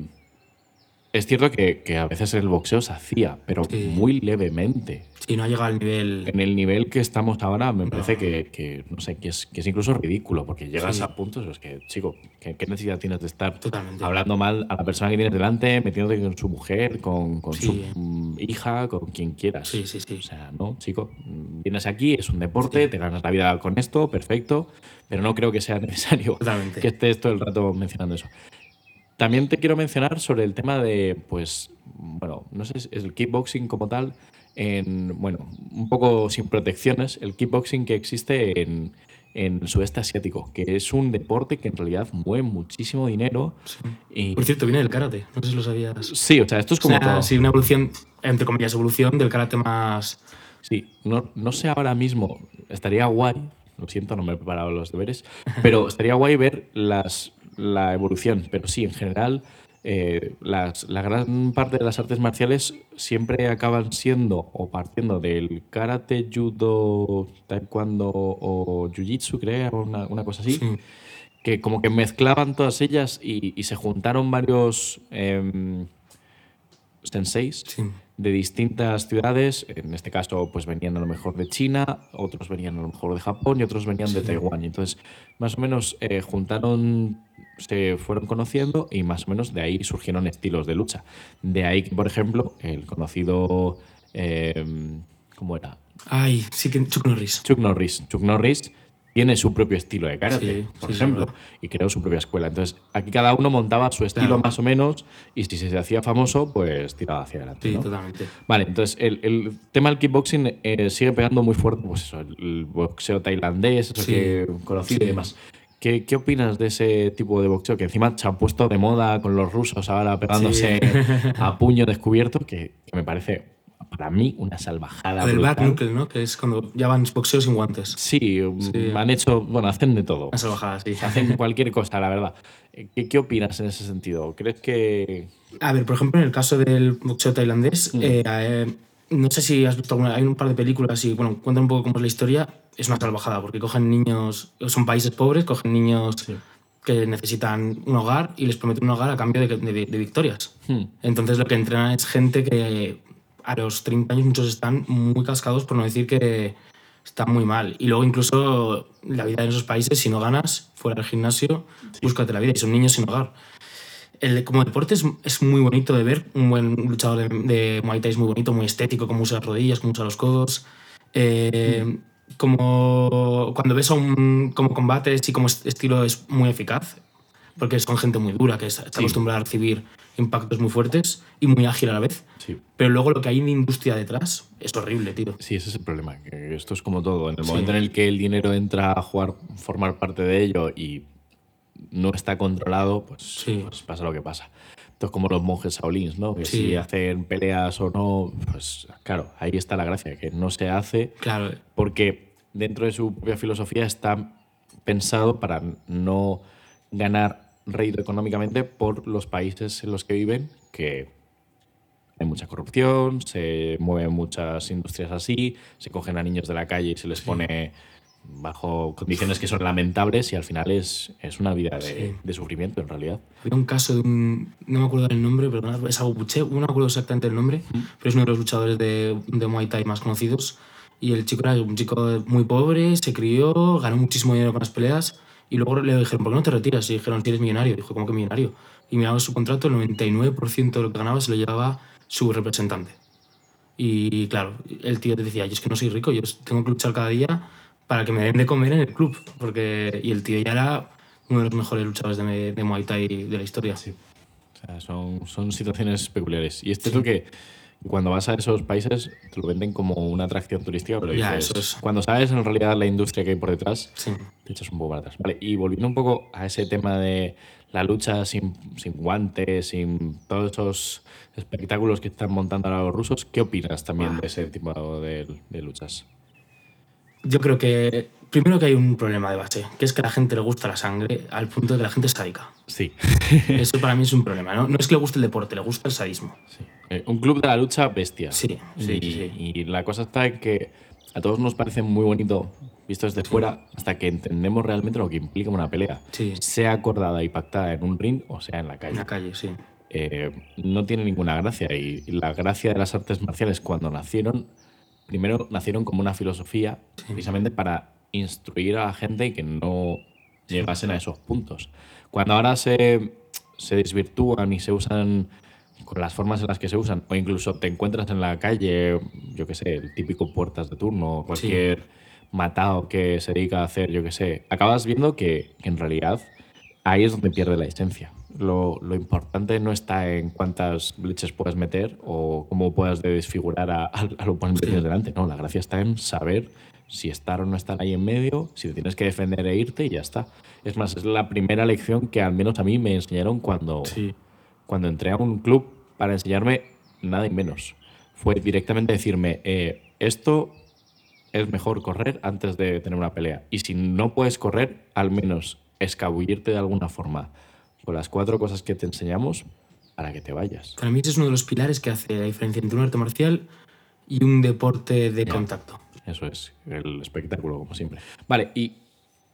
es cierto que, que, a veces el boxeo se hacía, pero Sí. muy levemente. Sí, no ha llegado al nivel. En el nivel que estamos ahora, me parece que, que, no sé, que es, que es incluso ridículo, porque llegas Sí. a puntos los que, chico, ¿qué, qué necesidad tienes de estar Totalmente. hablando mal a la persona que tienes delante, metiéndote con su mujer, con, con Sí. su mm, hija, con quien quieras? Sí, sí, sí. O sea, no, chico, mm, vienes aquí, es un deporte, te ganas la vida con esto, perfecto, pero no creo que sea <laughs> necesario Totalmente. que estés todo el rato mencionando eso. También te quiero mencionar sobre el tema de, pues, bueno, no sé, si es el kickboxing como tal, en, bueno, un poco sin protecciones, el kickboxing que existe en, en el sudeste asiático, que es un deporte que en realidad mueve muchísimo dinero. Y, Por cierto, viene del karate. No sé si lo sabías. sí, o sea, esto es como o sea, todo. sí, una evolución, entre comillas, evolución del karate más. Sí, no, no sé ahora mismo, estaría guay, lo siento, no me he preparado los deberes, pero estaría guay ver las, la evolución, pero sí, en general, eh, las, la gran parte de las artes marciales siempre acaban siendo o partiendo del karate, judo, taekwondo o jiu-jitsu, creo, una, una cosa así, Sí. que como que mezclaban todas ellas y, y se juntaron varios em, senseis Sí. De distintas ciudades. En este caso, pues venían a lo mejor de China, otros venían a lo mejor de Japón y otros venían de. Taiwán. Entonces, más o menos, eh, juntaron, se fueron conociendo y más o menos de ahí surgieron estilos de lucha. De ahí por ejemplo, el conocido. eh, ¿Cómo era? Ay, sí que Chuck Norris. Chuck Norris. Chuck Norris tiene su propio estilo de karate, Sí, por sí, ejemplo, y creó su propia escuela. Entonces, aquí cada uno montaba su estilo Claro. más o menos y si se hacía famoso, pues tiraba hacia adelante. Sí, ¿no? totalmente. Vale, entonces el, el tema del kickboxing eh, sigue pegando muy fuerte, pues eso, el, boxeo tailandés, eso Sí, que conocido y demás. ¿Qué, ¿Qué opinas de ese tipo de boxeo? Que encima se han puesto de moda con los rusos ahora pegándose <laughs> a puño descubierto, que, que me parece para mí una salvajada. Del back knuckle, ¿no? Que es cuando ya van boxeo sin guantes. Sí, mm, han hecho, bueno, hacen de todo. Una salvajada, sí. Hacen <laughs> cualquier cosa, la verdad. Eh, ¿Qué, qué opinas en ese sentido? ¿Crees que.? A ver, por ejemplo, en el caso del boxeo tailandés, Mm. eh, eh, no sé si has visto alguna, hay un par de películas y, bueno, cuentan un poco cómo es la historia. Es una salvajada, porque cogen niños, son países pobres, cogen niños que necesitan un hogar y les prometen un hogar a cambio de, de- de victorias. Hmm, Entonces lo que entrenan es gente que a los 30 años muchos están muy cascados, por no decir que están muy mal. Y luego incluso la vida en esos países, si no ganas fuera del gimnasio, búscate la vida. Y son niños sin hogar. El, como deporte es, es muy bonito de ver. Un buen luchador de, de Muay Thai es muy bonito, muy estético, cómo usa las rodillas, cómo usa los codos. Eh, como cuando ves a un como combates y como est- estilo es muy eficaz, porque son gente muy dura, que está Sí. acostumbrada a recibir impactos muy fuertes y muy ágil a la vez. sí. Pero luego lo que hay en industria detrás es horrible, tío. Sí, ese es el problema. esto es como todo. En el Sí. momento en el que el dinero entra a jugar, formar parte de ello y no está controlado, pues, Sí. pues pasa lo que pasa. Esto es como los monjes Shaolins, ¿no? Que si hacen peleas o no, pues claro, ahí está la gracia, que no se hace Claro, porque dentro de su propia filosofía está pensado para no ganar rédito económicamente por los países en los que viven, que hay mucha corrupción, se mueven muchas industrias así, se cogen a niños de la calle y se les pone bajo condiciones que son lamentables y al final es, es una vida de, Sí. de sufrimiento en realidad. Había un caso de un. No me acuerdo del nombre, perdón, es Agubuche, no me acuerdo exactamente el nombre, pero es uno de los luchadores de, de Muay Thai más conocidos. Y el chico era un chico muy pobre, se crió, ganó muchísimo dinero con las peleas Y luego le dijeron, ¿por qué no te retiras? Y dijeron, si eres millonario. Dijo, ¿cómo que millonario? Y miraba su contrato, el 99% de lo que ganaba se lo llevaba su representante. Y claro, el tío te decía, yo es que no soy rico, yo tengo que luchar cada día para que me den de comer en el club. Porque... Y el tío ya era uno de los mejores luchadores de, de Muay Thai de la historia. Sí. O sea, son, son situaciones peculiares. Y este es lo que cuando vas a esos países te lo venden como una atracción turística, pero Ya, dices, eso es. cuando sabes en realidad la industria que hay por detrás, Sí. te echas un poco para atrás. Vale, y volviendo un poco a ese tema de la lucha sin, sin guantes, sin todos esos espectáculos que están montando ahora los rusos, ¿qué opinas también de ese tipo de, de luchas? Yo creo que primero que hay un problema de base, que es que a la gente le gusta la sangre al punto de que la gente es sádica. Sí. Eso para mí es un problema, ¿no? No es que le guste el deporte, le gusta el sadismo. Sí. Eh, un club de la lucha bestia. Sí, sí, y, sí. y la cosa está en que a todos nos parece muy bonito visto desde fuera hasta que entendemos realmente lo que implica una pelea. Sí. Sea acordada y pactada en un ring o sea en la En calle. la calle, sí. Eh, no tiene ninguna gracia. Y, y la gracia de las artes marciales cuando nacieron, primero nacieron como una filosofía precisamente para instruir a la gente y que no llegasen a esos puntos. Cuando ahora se, se desvirtúan y se usan con las formas en las que se usan, o incluso te encuentras en la calle, yo qué sé, el típico puertas de turno, cualquier matado que se dedica a hacer, yo qué sé, acabas viendo que, que en realidad ahí es donde pierde la esencia. Lo, lo importante no está en cuántas leches puedas meter o cómo puedas desfigurar a- al, al oponente delante. No, la gracia está en saber si estar o no estar ahí en medio, si te tienes que defender e irte y ya está. Es más, es la primera lección que al menos a mí me enseñaron cuando, Sí. cuando entré a un club para enseñarme nada y menos. Fue directamente decirme, eh, esto es mejor correr antes de tener una pelea. Y si no puedes correr, al menos escabullirte de alguna forma con las cuatro cosas que te enseñamos para que te vayas. Para mí ese es uno de los pilares que hace la diferencia entre un arte marcial y un deporte de contacto. Eso es, el espectáculo, como siempre. Vale, y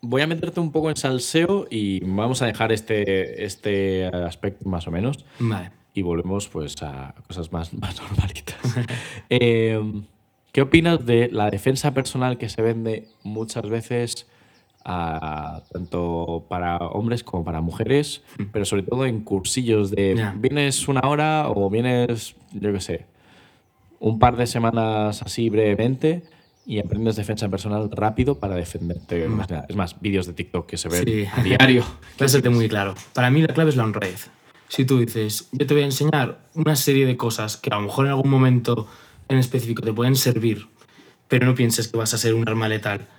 voy a meterte un poco en salseo y vamos a dejar este, este aspecto más o menos. Vale. Y volvemos pues a cosas más, <laughs> más normalitas. <laughs> Eh, ¿Qué opinas de la defensa personal que se vende muchas veces a- tanto para hombres como para mujeres, pero sobre todo en cursillos de vienes una hora o vienes, yo qué sé, un par de semanas así brevemente y aprendes defensa personal rápido para defenderte. nada. Es más, vídeos de TikTok que se ven Sí. a diario. Voy a serte muy claro. Para mí la clave es la honradez. Si tú dices, yo te voy a enseñar una serie de cosas que a lo mejor en algún momento en específico te pueden servir, pero no pienses que vas a ser un arma letal,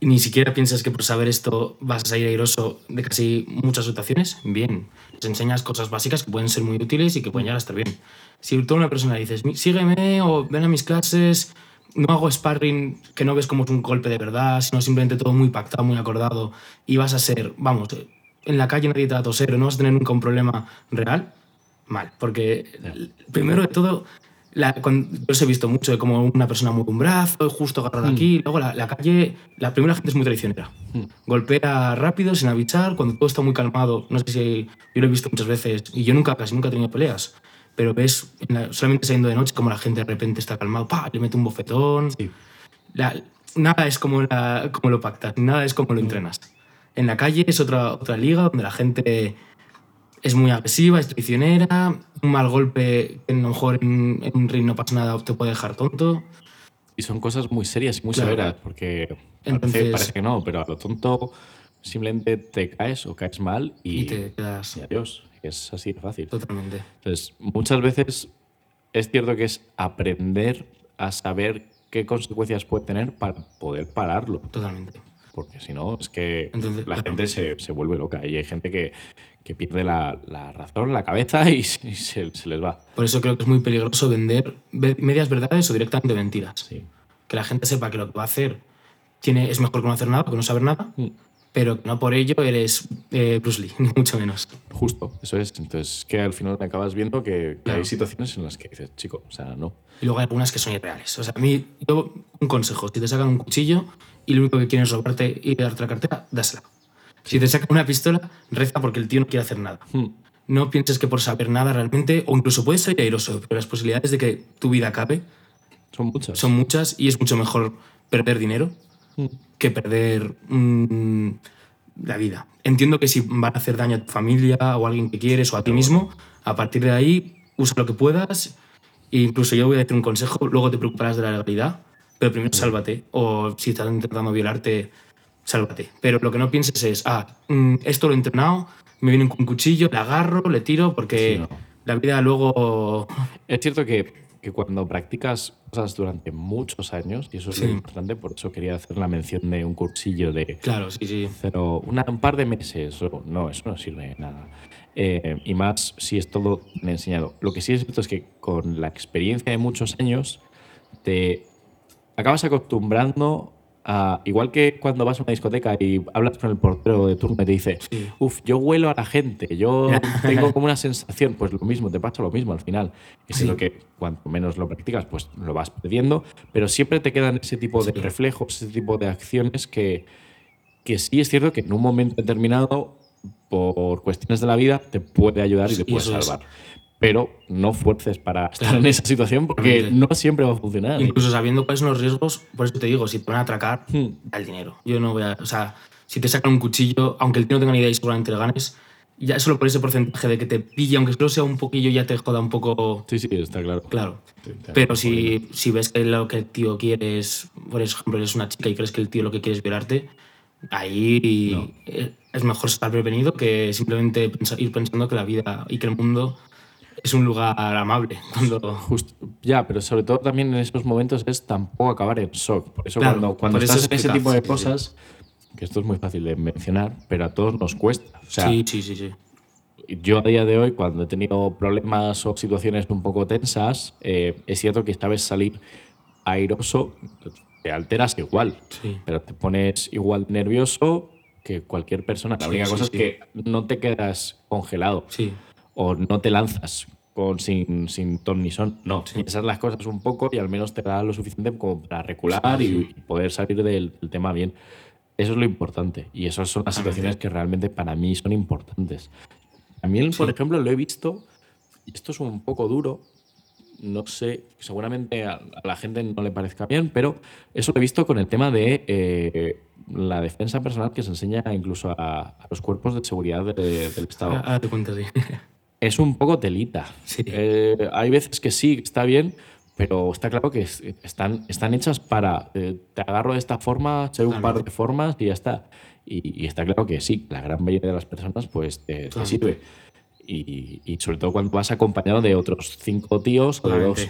y ni siquiera piensas que por saber esto vas a salir airoso de casi muchas situaciones, bien. Les enseñas cosas básicas que pueden ser muy útiles y que pueden llegar a estar bien. Si tú a una persona dices, "Mi- sígueme o ven a mis clases, no hago sparring que no ves como es un golpe de verdad, sino simplemente todo muy pactado, muy acordado, y vas a ser, vamos, en la calle nadie te va a toser, no vas a tener nunca un problema real, mal. Porque primero de todo, la, cuando, yo os he visto mucho de como una persona mueve un brazo, justo agarrado aquí, y luego la, la calle, la primera gente es muy traicionera. Golpea rápido, sin avisar, cuando todo está muy calmado, no sé si yo lo he visto muchas veces, y yo nunca, casi nunca he tenido peleas, pero ves en la- solamente saliendo de noche como la gente de repente está calmado, ¡pa! le mete un bofetón. La- nada es como, lo pactas, nada es como lo entrenas. En la calle es otra, otra liga donde la gente es muy agresiva, es traicionera, un mal golpe que a lo mejor en, en un ring no pasa nada te puede dejar tonto. Y son cosas muy serias y muy Claro. severas, porque parece, Entonces- parece que no, pero a lo tonto simplemente te caes o caes mal y, Y te quedas y adiós. Es así de fácil. totalmente. Entonces, muchas veces es cierto que es aprender a saber qué consecuencias puede tener para poder pararlo. Totalmente. Porque si no, es que Entonces, la gente se, se vuelve loca y hay gente que, que pierde la, la razón, la cabeza <laughs> y, se- y se, se les va. Por eso creo que es muy peligroso vender ve- medias verdades o directamente mentiras. Sí. Que la gente sepa que lo que va a hacer tiene, es mejor que no hacer nada, que no saber nada, Mm. pero que no por ello eres eh, Bruce Lee, <laughs> ni mucho menos. Justo, eso es. Entonces, que al final acabas viendo que, que Claro. hay situaciones en las que dices, chico, o sea, no. Y luego hay algunas que son irreales. O sea, a mí, yo, un consejo: si te sacan un cuchillo y lo único que quieren es robarte y darte la cartera, dásela. Si te sacan una pistola, reza porque el tío no quiere hacer nada. Hmm. No pienses que por saber nada realmente, o incluso puedes ser airoso, pero las posibilidades de que tu vida acabe Son muchas. son muchas y es mucho mejor perder dinero Hmm. que perder mm, la vida. Entiendo que si van a hacer daño a tu familia o a alguien que quieres o a ti mismo, a partir de ahí usa lo que puedas. E incluso yo voy a darte un consejo, luego te preocuparás de la legalidad, pero primero sálvate. O si están intentando violarte, sálvate. Pero lo que no pienses es, ah, mm, esto lo he entrenado, me viene con un cuchillo, le agarro, le tiro, porque Sí, no. la vida luego... Es cierto que, que cuando practicas cosas durante muchos años, y eso es Sí. lo importante, por eso quería hacer la mención de un cursillo de Claro, sí, sí. pero una- un par de meses, o- no, eso no sirve de nada. Eh, y más si es todo enseñado. Lo que sí es cierto es que con la experiencia de muchos años, te acabas acostumbrando a. Igual que cuando vas a una discoteca y hablas con el portero de turno y te dice, uff, yo huelo a la gente, yo <laughs> tengo como una sensación, pues lo mismo, te pasa lo mismo al final. Sí. lo que cuanto menos lo practicas, pues lo vas perdiendo, pero siempre te quedan ese tipo de reflejos, ese tipo de acciones que, que sí es cierto que en un momento determinado, por cuestiones de la vida, te puede ayudar y te puede es. Pero no fuerces para <laughs> estar en esa situación porque no siempre va a funcionar. Incluso sabiendo cuáles son los riesgos, por eso te digo, si te van a atracar, Hmm. da el dinero. Yo no voy a. O sea, si te sacan un cuchillo, aunque el tío no tenga ni idea y seguramente le ganes, ya solo por ese porcentaje de que te pille, aunque solo sea un poquillo, ya te joda un poco. Sí, sí, está claro. Claro. Sí, está Pero si, si ves que lo que el tío quiere es, por ejemplo, eres una chica y crees que el tío lo que quiere es violarte, ahí eh, es mejor estar prevenido que simplemente pensa- ir pensando que la vida y que el mundo es un lugar amable. Cuando, Justo- ya, pero sobre todo también en esos momentos es tampoco acabar en shock. Por eso Claro, cuando, cuando eso estás en ese tipo de cosas, que esto es muy fácil de mencionar, pero a todos nos cuesta. O sea, sí, sí, sí, sí. yo a día de hoy, cuando he tenido problemas o situaciones un poco tensas, eh, es cierto que esta vez salir airoso, te alteras igual, Sí. pero te pones igual nervioso que cualquier persona. La única sí, cosa sí. es que no te quedas congelado Sí. O no te lanzas con, sin, sin ton ni son. No, Sí. piensas las cosas un poco y al menos te da lo suficiente como para recular Sí, y, poder salir del, del tema bien. Eso es lo importante y esas son las Totalmente. situaciones que realmente para mí son importantes. También, por Sí. ejemplo, lo he visto, y esto es un poco duro, no sé, seguramente a, la gente no le parezca bien, pero eso lo he visto con el tema de eh, la defensa personal que se enseña incluso a, a los cuerpos de seguridad de- del Estado Ahora ahora te cuento, sí. <laughs> es un poco telita. Sí. Eh, hay veces que sí, está bien, pero está claro que es- están, están hechas para eh, te agarro de esta forma, sé un par de formas y ya está. Y, y está claro que sí, la gran mayoría de las personas pues te, sirve. Y, y sobre todo cuando vas acompañado de otros cinco tíos o de dos.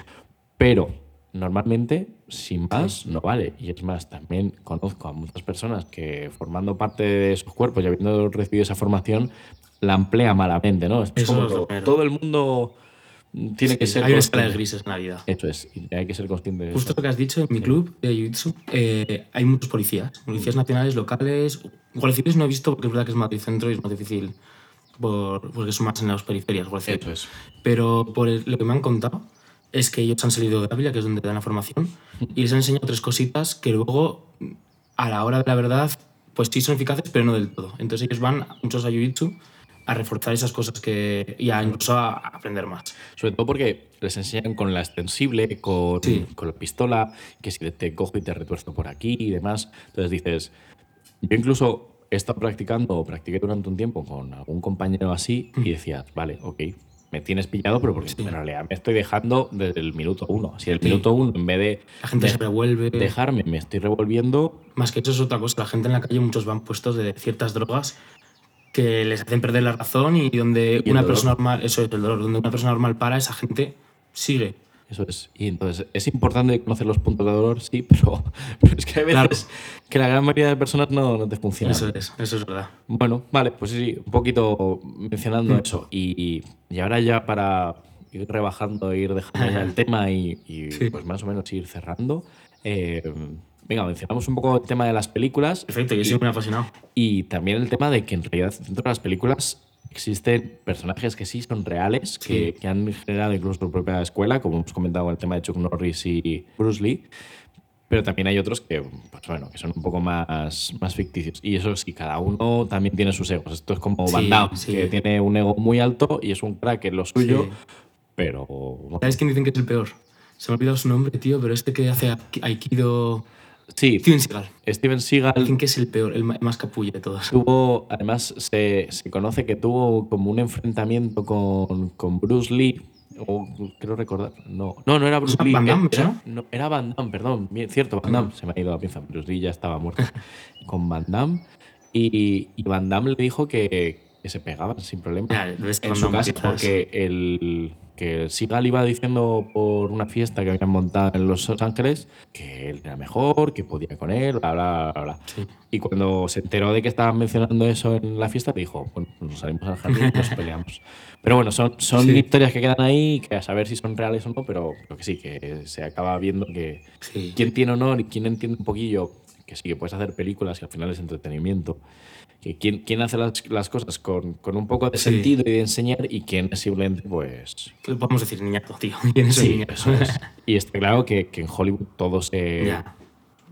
Pero normalmente, sin más, no vale. Y es más, también conozco a muchas personas que formando parte de esos cuerpos y habiendo recibido esa formación, la emplea malamente, ¿no? Es Eso como es todo, todo el mundo tiene que Sí, ser Hay una escala de grises en la vida. Eso es, y hay que ser consciente de Justo eso. lo que has dicho, en mi club de Jiu-Jitsu eh, hay muchos policías. Policías nacionales, locales. Guardias civiles no he visto porque es verdad que es Madrid Centro y es más difícil por- porque son más en las periferias. Eso es. Pero por el- lo que me han contado es que ellos han salido de Ávila, que es donde dan la formación, y les han enseñado tres cositas que luego, a la hora de la verdad, pues sí son eficaces, pero no del todo. Entonces ellos van muchos a Jiu-Jitsu a reforzar esas cosas que y a incluso a aprender más. Sobre todo porque les enseñan con la extensible, con, Sí. con la pistola, que si te cojo y te retuerzo por aquí y demás. Entonces dices, yo incluso he estado practicando o practiqué durante un tiempo con algún compañero así y decías, vale, ok, me tienes pillado, pero porque Sí. en realidad me estoy dejando desde el minuto uno. Si el Sí. minuto uno, en vez de La gente de- se revuelve. dejarme, me estoy revolviendo, Más que eso es otra cosa. La gente en la calle, muchos van puestos de ciertas drogas que les hacen perder la razón y donde Y una dolor. persona normal, eso es el dolor, donde una persona normal para, esa gente sigue. Eso es. Y entonces es importante conocer los puntos de dolor, sí, <laughs> pero, pero es que hay Claro. veces que la gran mayoría de personas no, no te funciona. Eso es, eso es verdad. Bueno, vale, pues sí, un poquito mencionando Mm. eso. Y, y ahora ya para ir rebajando, ir dejando ya el <laughs> tema y, y, Sí. pues más o menos ir cerrando. eh, venga, mencionamos un poco el tema de las películas Perfecto, yo y, soy muy apasionado. y también el tema de que en realidad dentro de las películas existen personajes que sí son reales, que, Sí. que han generado incluso su propia escuela, como hemos comentado con el tema de Chuck Norris y Bruce Lee. Pero también hay otros que, pues bueno, que son un poco más, más ficticios. Y eso sí, cada uno también tiene sus egos. Esto es como Sí, Van Damme, sí. que tiene un ego muy alto y es un crack en lo suyo, pero... ¿Sabes quién dicen que es el peor? Se me ha olvidado su nombre, tío, pero este que hace Aikido. Sí, Steven Seagal. Steven Seagal ¿Quién que es el peor, el más capulla de todos? tuvo, además se, se conoce que tuvo como un enfrentamiento con, con Bruce Lee, o creo recordar, no, no, no era Bruce Van Lee, Damme, era, ¿no? no, era Van Damme, perdón, cierto, Van Damme, se me ha ido la pinza, Bruce Lee ya estaba muerto, <laughs> con Van Damme, y, y Van Damme le dijo que, que se pegaban sin problema Ya, en su casa, porque el que Seagal iba diciendo por una fiesta que habían montado en Los Ángeles que él era mejor, que podía con él, bla, bla, bla, bla. Sí. Y cuando se enteró de que estaban mencionando eso en la fiesta, dijo, bueno, nos salimos al jardín y nos <laughs> peleamos. Pero bueno, son, son Sí. historias que quedan ahí, que a saber si son reales o no, pero, pero que sí, que se acaba viendo que Sí. quién tiene honor y quién entiende un poquillo que sí, que puedes hacer películas y al final es entretenimiento. Que hace las, las cosas con, con un poco de Sí. sentido y de enseñar y quién es simplemente, pues... ¿Qué Podemos decir niñato, tío. <laughs> ¿Quién Sí, niñato? eso es. Y está claro que, que en Hollywood todo se... Ya.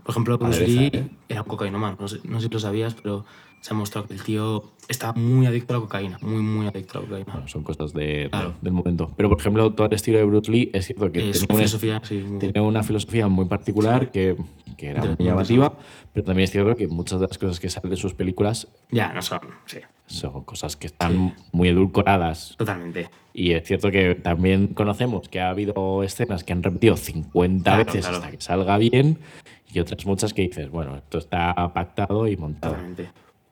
Por ejemplo, Bruce Lee ¿eh? era un cocainómano. No sé, no sé si lo sabías, pero se ha mostrado que el tío estaba muy adicto a la cocaína. Muy, muy adicto a la cocaína. Bueno, son cosas de- Claro. del momento. Pero, por ejemplo, todo el estilo de Bruce Lee es cierto que es tiene una filosofía, sí. muy- tenía una filosofía muy particular que, que era muy llamativa, pero también es cierto que muchas de las cosas que salen de sus películas Ya, no son. Sí, son cosas que están muy edulcoradas. totalmente. Y es cierto que también conocemos que ha habido escenas que han repetido 50 Claro, veces claro. hasta que salga bien y otras muchas que dices, bueno, esto está pactado y montado. Totalmente.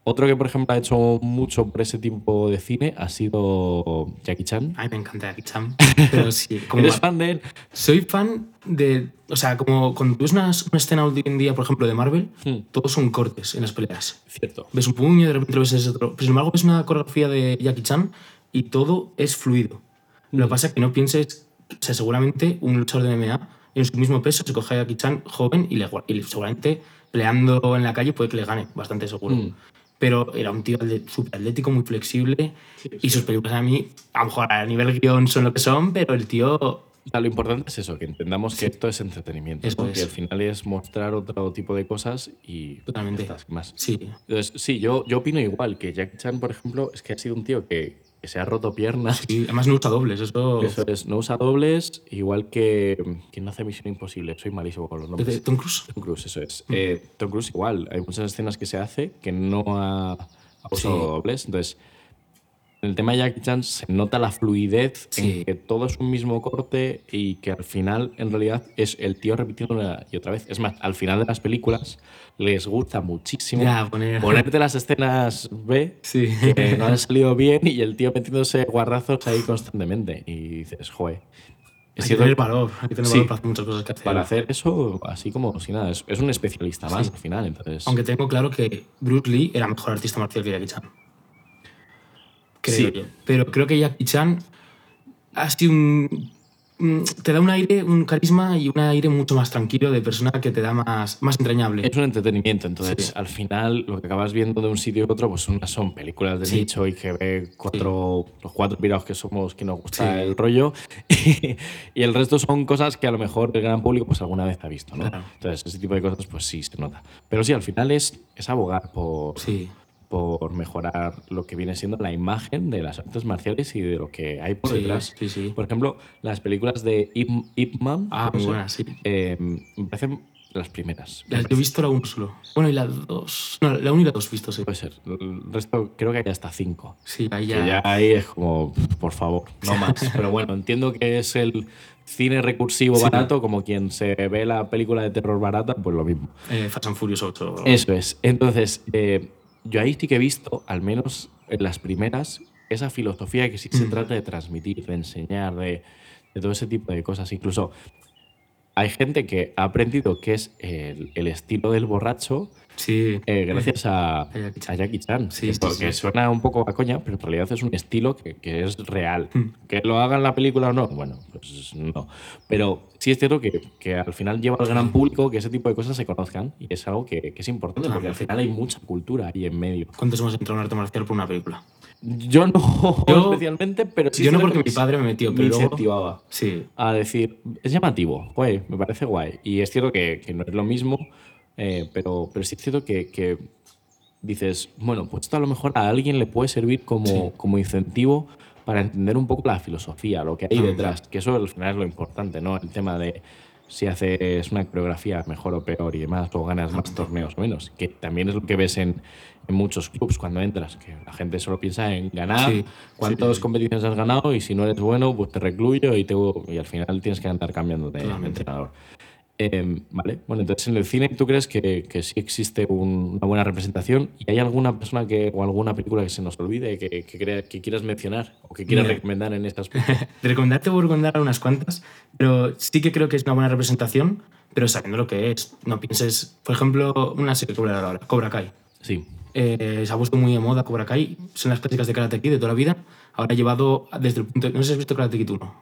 Otro que, por ejemplo, ha hecho mucho por ese tipo de cine ha sido Jackie Chan. A mí me encanta Jackie Chan. <laughs> Pero sí, como ¿Eres fan de él? soy fan de. O sea, como cuando ves una, una escena hoy en día, por ejemplo, de Marvel, Hmm. todos son cortes en las peleas. Cierto. Ves un puño de repente lo ves ese otro. Pero sin embargo, ves una coreografía de Jackie Chan y todo es fluido. Lo que pasa es que no pienses. O sea, seguramente un luchador de MMA en su mismo peso se coge a Jackie Chan joven y, le, y seguramente peleando en la calle puede que le gane, bastante seguro. Mm. Pero era un tío súper atlético, muy flexible. y sus películas a mí, a lo mejor a nivel guion son lo que son, pero el tío lo importante es eso, que entendamos que esto es entretenimiento. Eso ¿no? es. Que al final es mostrar otro tipo de cosas y Totalmente. estas más. sí, Entonces, sí, yo, yo opino igual que Jackie Chan, por ejemplo, es que ha sido un tío que, que se ha roto piernas. sí, además no usa dobles, eso. Eso es, no usa dobles, igual que quien no hace Misión Imposible. Soy malísimo con los nombres. Tom Cruise. Tom Cruise, eso es. Eh, Tom Cruise igual. Hay muchas escenas que se hace que no ha, ha usado Sí. dobles. Entonces, en el tema de Jackie Chan se nota la fluidez Sí. en que todo es un mismo corte y que al final, en realidad, es el tío repitiendo una y otra vez. Es más, al final de las películas les gusta muchísimo Ya, poner- ponerte las escenas B Sí. que no han salido bien y el tío metiéndose guarrazos ahí constantemente. Y dices, joder. Hay Es que tener valor, hay que tener Sí. valor para hacer muchas cosas que hacer. para hacer eso, así como si nada, es, es un especialista más al final. Entonces, Aunque tengo claro que Bruce Lee era mejor artista marcial que Jackie Chan. Creo Sí. yo. Pero creo que Jackie Chan ha sido un. Te da un aire, un carisma y un aire mucho más tranquilo de persona que te da más, más entrañable. es un entretenimiento. Entonces, Sí. al final, lo que acabas viendo de un sitio a otro, pues unas son películas de Sí. nicho y que ve cuatro, los cuatro pirados que somos que nos gusta Sí. el rollo. <laughs> y el resto son cosas que a lo mejor el gran público pues alguna vez ha visto, ¿no? Claro. Entonces, ese tipo de cosas, pues sí, se nota. Pero sí, al final es, es abogar por, Sí. Por mejorar lo que viene siendo la imagen de las artes marciales y de lo que hay por Sí, detrás. sí, sí. Por ejemplo, las películas de Ip, Ip Man, Ah, ser, buenas, sí. eh, me parecen las primeras. Las- Yo he visto la 1 solo. Bueno, y la 2. No, la 1 y la 2 he visto, sí. Puede ser. El resto creo que hay hasta cinco. Sí, ahí Que ya. ya ahí es como, por favor, no <laughs> más. Pero bueno, entiendo que es el cine recursivo Sí. barato, como quien se ve la película de terror barata, pues lo mismo. Eh, Fast and Furious 8. Eso es. Entonces, eh, yo ahí sí que he visto, al menos en las primeras, esa filosofía que sí se Mm. trata de transmitir, de enseñar, de, de todo ese tipo de cosas. Incluso hay gente que ha aprendido qué es el, el estilo del borracho Sí. eh, gracias a, A Jackie Chan. a Jackie Chan. Sí, Que sí, porque suena un poco a coña, pero en realidad es un estilo que, que es real. Mm. Que lo haga en la película o no, bueno, pues no. Pero sí es cierto que, que al final lleva al gran público que ese tipo de cosas se conozcan y es algo que, que es importante porque al final hay mucha cultura ahí en medio. ¿Cuántos hemos entrado en arte marcial por una película? Yo no Yo- <laughs> especialmente, pero sí Yo no porque que mi padre me metió, me pero luego- incentivaba Sí. a decir, es llamativo, guay, me parece guay. Y es cierto que, que no es lo mismo, eh, pero, pero sí es cierto que, que dices, bueno, pues esto a lo mejor a alguien le puede servir como, Sí. como incentivo para entender un poco la filosofía, lo que hay Ah, detrás, que eso al final es lo importante, ¿no? El tema de, si haces una coreografía mejor o peor y demás, o ganas más torneos o menos, que también es lo que ves en, en muchos clubs cuando entras, que la gente solo piensa en ganar, Sí, cuántas sí. competiciones has ganado y si no eres bueno, pues te recluyo y, te, y al final tienes que andar cambiando de, de Totalmente. entrenador. Eh, vale, bueno, entonces en el cine tú crees que, que sí existe un- una buena representación y hay alguna persona que, o alguna película que se nos olvide que, que, crea- que quieras mencionar o que quieras Mira. recomendar en aspecto. <laughs> De recomendarte voy a recomendar unas cuantas, pero sí que creo que es una buena representación, pero sabiendo lo que es. No pienses, por ejemplo, una serie que ahora, Cobra Kai. Sí, Eh, se ha puesto muy de moda Cobra Kai, son las clásicas de Karate Kid de toda la vida. Ahora llevado desde el punto. No sé si has visto Karate Kid 1,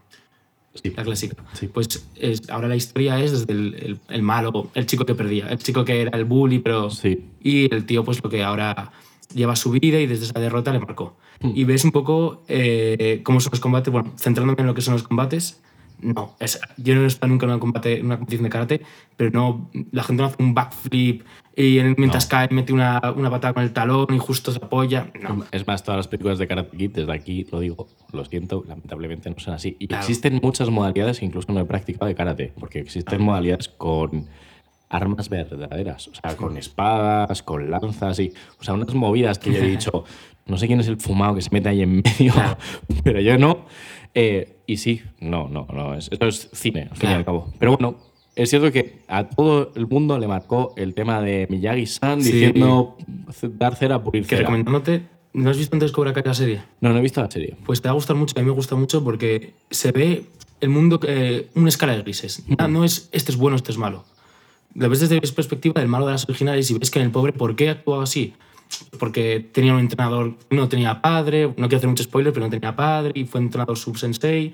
sí. la clásica. Sí. Pues es- ahora la historia es desde el, el- el malo, el chico que perdía, el chico que era el bully, pero. Sí. Y el tío, pues lo que ahora lleva su vida y desde esa derrota le marcó. Hmm. Y ves un poco eh, cómo son los combates. Bueno, centrándome en lo que son los combates. No, es- yo no he estado nunca en una, combate, en una competición de karate, pero no, la gente no hace un backflip y en- mientras No. cae mete una, una patada con el talón y justo se apoya. No, Es más, todas las películas de Karate Kid, desde aquí lo digo, lo siento, lamentablemente no son así. Y Claro. existen muchas modalidades incluso no he practicado de karate, porque existen modalidades con armas verdaderas, o sea, con espadas, con lanzas y, o sea, unas movidas que yo he <laughs> dicho, no sé quién es el fumado que se mete ahí en medio, Claro. <laughs> pero yo no. Eh, y sí, no, no, no, es, esto es cine, al fin y al Claro. cabo. Pero bueno, es cierto que a todo el mundo le marcó el tema de Miyagi-san Sí. diciendo dar cera por ir que cera. recomendándote, ¿no has visto antes Cobra Kai la serie? No, no he visto la serie. Pues te va a gustar mucho, a mí me gusta mucho porque se ve el mundo, eh, una escala de grises. Nada, No es este es bueno, este es malo. Lo ves desde la perspectiva del malo de las originales y ves que en el pobre, ¿por qué actuaba así? Porque tenía un entrenador, no tenía padre, no quiero hacer mucho spoiler, pero no tenía padre y fue entrenador sub-sensei.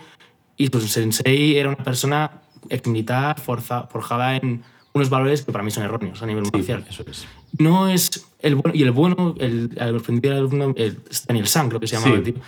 Y pues sensei era una persona ex-militar forza- forjada en unos valores que para mí son erróneos a nivel marcial Eso es. no es el bueno y el bueno el, el el Daniel San creo que se llamaba Sí. el tío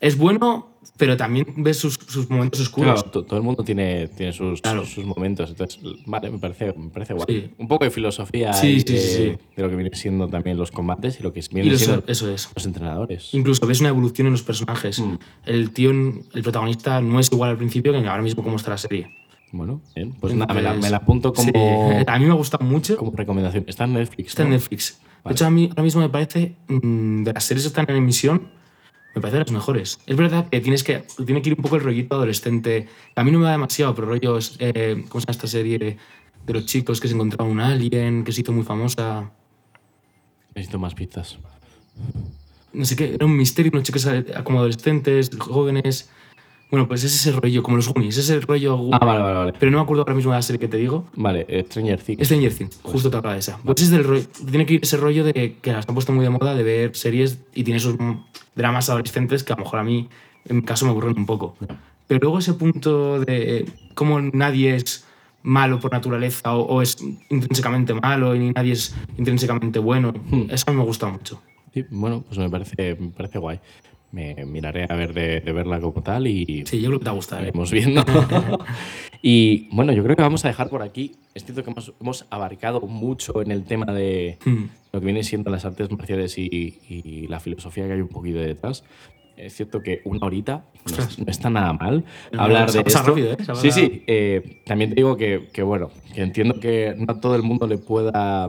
es bueno pero también ves sus, sus momentos oscuros Claro, to- todo el mundo tiene, tiene sus, Claro. sus momentos. Entonces, vale, me parece, me parece guay. Sí. Un poco de filosofía Sí, sí, de, sí, sí. de lo que viene siendo también los combates y lo que vienen eso, siendo eso es los entrenadores. incluso ves una evolución en los personajes Mm. el tío el protagonista no es igual al principio que ahora mismo como está la serie Bueno, bien, pues nada, me la, Entonces, me la apunto como, sí, <laughs> a mí me gusta mucho como recomendación. Está en Netflix. está en. Netflix de hecho a mí ahora mismo me parece mm, de las series que están en emisión me parece de las mejores. Es verdad que tienes que tiene que ir un poco el rollito adolescente. A mí no me va demasiado, pero rollos, eh, ¿cómo se llama esta serie de, de los chicos que se encontraban un alien, que se hizo muy famosa? Necesito más pizzas. No sé qué, era un misterio, unos chicos eh, como adolescentes, jóvenes. Bueno, pues es ese rollo, como los Goonies, ese rollo. Ah, vale, vale, vale. Pero no me acuerdo ahora mismo de la serie que te digo. Vale, eh, Stranger Things. Stranger Things, justo te hablaba de esa. Pues es del rollo, tiene que ir ese rollo de que las han puesto muy de moda de ver series y tiene esos dramas adolescentes que a lo mejor a mí, en mi caso, me aburren un poco. Pero luego ese punto de cómo nadie es malo por naturaleza o, o es intrínsecamente malo y nadie es intrínsecamente bueno, eso a mí me gusta mucho. Sí, bueno, pues me parece, me parece guay. Me miraré a ver de, de verla como tal y Sí, yo creo que te va a gustar. ¿eh? iremos viendo. <laughs> y bueno, yo creo que vamos a dejar por aquí. Es cierto que hemos, hemos abarcado mucho en el tema de Hmm. lo que viene siendo las artes marciales y, y la filosofía que hay un poquito detrás. Es cierto que una horita no, es- no está nada mal No, hablar de esto. rápido, ¿eh? Sí, sí. eh, también te digo que, que, bueno, que entiendo que no a todo el mundo le pueda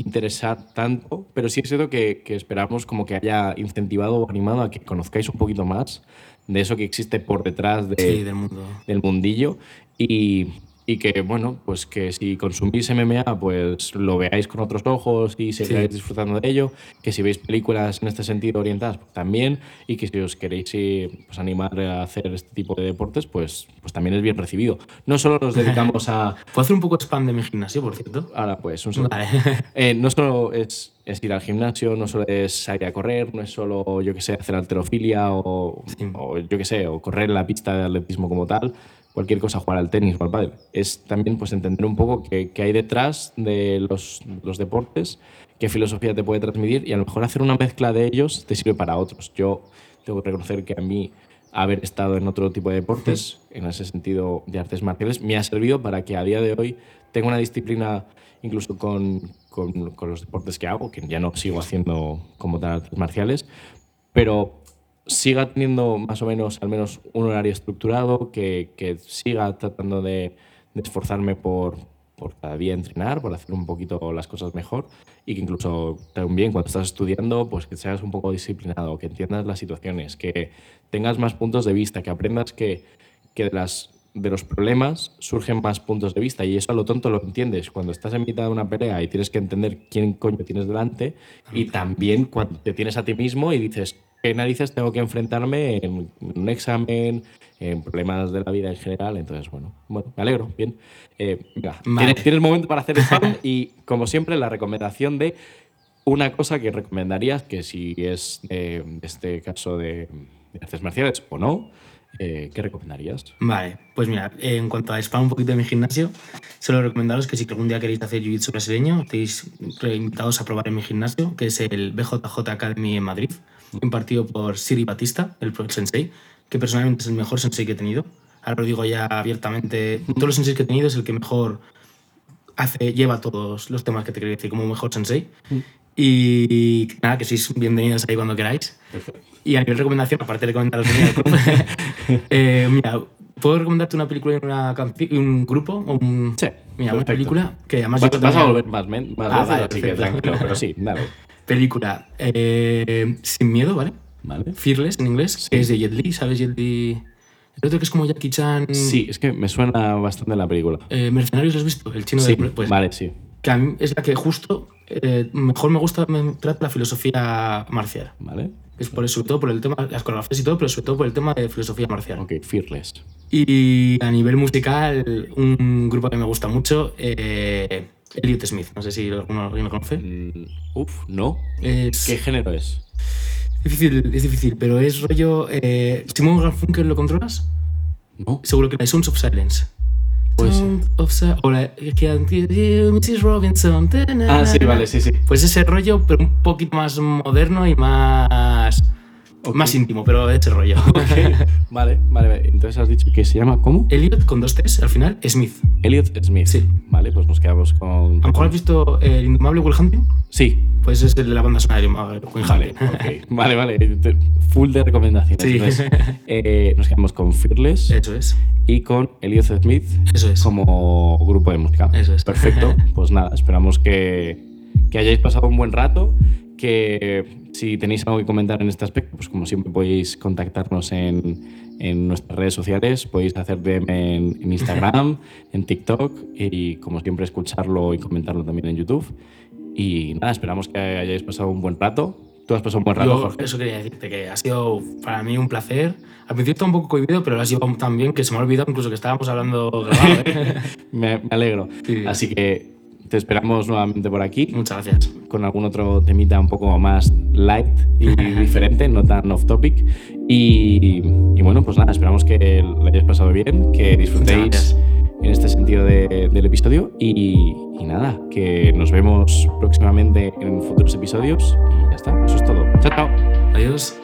interesar tanto, pero sí es cierto que, que esperamos como que haya incentivado o animado a que conozcáis un poquito más de eso que existe por detrás de, Sí, del mundo. del mundillo y, y que, bueno, pues que si consumís MMA, pues lo veáis con otros ojos y sigáis disfrutando de ello, que si veis películas en este sentido orientadas, pues también, y que si os queréis eh, pues, animar a hacer este tipo de deportes, pues, pues también es bien recibido. No solo nos dedicamos a... <laughs> ¿Puedo hacer un poco spam de mi gimnasio, por cierto? Ahora, pues, un segundo. Vale. <laughs> Eh, no solo es, es ir al gimnasio, no solo es salir a correr, no es solo, yo que sé, hacer alterofilia o, Sí. o yo que sé, o correr en la pista de atletismo como tal, cualquier cosa, jugar al tenis o al pádel. Es también pues entender un poco qué, qué hay detrás de los, los deportes, qué filosofía te puede transmitir y a lo mejor hacer una mezcla de ellos te sirve para otros. Yo tengo que reconocer que a mí haber estado en otro tipo de deportes, en ese sentido de artes marciales, me ha servido para que a día de hoy tenga una disciplina incluso con, con, con los deportes que hago, que ya no sigo haciendo como tal artes marciales, pero siga teniendo más o menos al menos un horario estructurado, que, que siga tratando de, de esforzarme por, por cada día entrenar, por hacer un poquito las cosas mejor y que incluso también cuando estás estudiando, pues que seas un poco disciplinado, que entiendas las situaciones, que tengas más puntos de vista, que aprendas que, que de, las, de los problemas surgen más puntos de vista y eso a lo tonto lo entiendes. Cuando estás en mitad de una pelea y tienes que entender quién coño tienes delante y también cuando te tienes a ti mismo y dices, ¿qué narices tengo que enfrentarme en un examen, en problemas de la vida en general. Entonces, bueno, bueno me alegro. Bien. Eh, tienes, tienes, momento para hacer spam y, como siempre, la recomendación de una cosa que recomendarías, que si es este caso de, artes marciales o no, eh, ¿qué recomendarías? Vale, pues mira, en cuanto a spam un poquito de mi gimnasio, solo recomendaros que si algún día queréis hacer jiu-jitsu brasileño, estéis invitados a probar en mi gimnasio, que es el BJJ Academy en Madrid, impartido por Siri Batista, el sensei, que personalmente es el mejor sensei que he tenido. Ahora lo digo ya abiertamente. Todos los senseis que he tenido es el que mejor hace, lleva todos los temas que te quería decir como mejor sensei. Mm. Y nada, que sois bienvenidos ahí cuando queráis. Y a nivel de recomendación, aparte de comentaros <laughs> eh, mira, ¿puedo recomendarte una película y una un grupo? Un, sí. Mira, una película que además... Vas, a volver más, más ah, vale, así que tranquilo, pero sí, <laughs> dale. Película eh, Sin Miedo, ¿vale? Vale. Fearless en inglés, que es de Jet Li, ¿sabes? Jet Li. El otro que es como Jackie Chan. Sí, es que me suena bastante la película. Eh, ¿Mercenarios has visto? El chino sí, de. Pues, vale, sí. Que a mí es la que justo eh, mejor me gusta, me trata la filosofía marcial. Vale. Es por, sobre todo por el tema, las coreografías y todo, pero sobre todo por el tema de filosofía marcial. Ok, Fearless. Y a nivel musical, un grupo que me gusta mucho, eh, Elliot Smith. No sé si alguno, alguien lo conoce. Mm, uf, no. ¿Qué género es? Difícil, es difícil, pero es rollo. Eh, ¿Simon Garfunkel lo controlas? No. Seguro que la Sons of Silence. Pues sí. O la Mrs. Robinson. Ah, sí, vale, sí, sí. Pues ese rollo, pero un poquito más moderno y más más íntimo, pero de este rollo. <laughs> vale, vale, Entonces has dicho que se llama ¿cómo? Elliot con dos T's al final, Smith. Elliot Smith. Sí. Vale, pues nos quedamos con. ¿A lo mejor has visto El Indomable Will Hunting? Sí. Pues es el de la banda sonora de Will <laughs> Vale, vale, vale. Full de recomendaciones. Sí. <laughs> eh, nos quedamos con Fearless. Eso es. Y con Elliot Smith. Eso es. Como grupo de música. Eso es. Perfecto. Pues nada, esperamos que, que hayáis pasado un buen rato que si tenéis algo que comentar en este aspecto, pues como siempre podéis contactarnos en, en nuestras redes sociales, podéis hacer DM en, Instagram, <laughs> en TikTok y como siempre escucharlo y comentarlo también en YouTube. Y nada, esperamos que hayáis pasado un buen rato. Tú has pasado un buen rato, Jorge. Eso quería decirte, que ha sido para mí un placer. Al principio está un poco cohibido, pero lo has llevado tan bien que se me ha olvidado incluso que estábamos hablando grabado. ¿eh? <laughs> me, alegro. Así que te esperamos nuevamente por aquí. Muchas gracias. Con algún otro temita un poco más light y <laughs> diferente, no tan off topic. Y, bueno, pues nada, esperamos que lo hayáis pasado bien, que disfrutéis en este sentido del episodio. Y, y nada, que nos vemos próximamente en futuros episodios. Y ya está, eso es todo. Chao, chao. Adiós.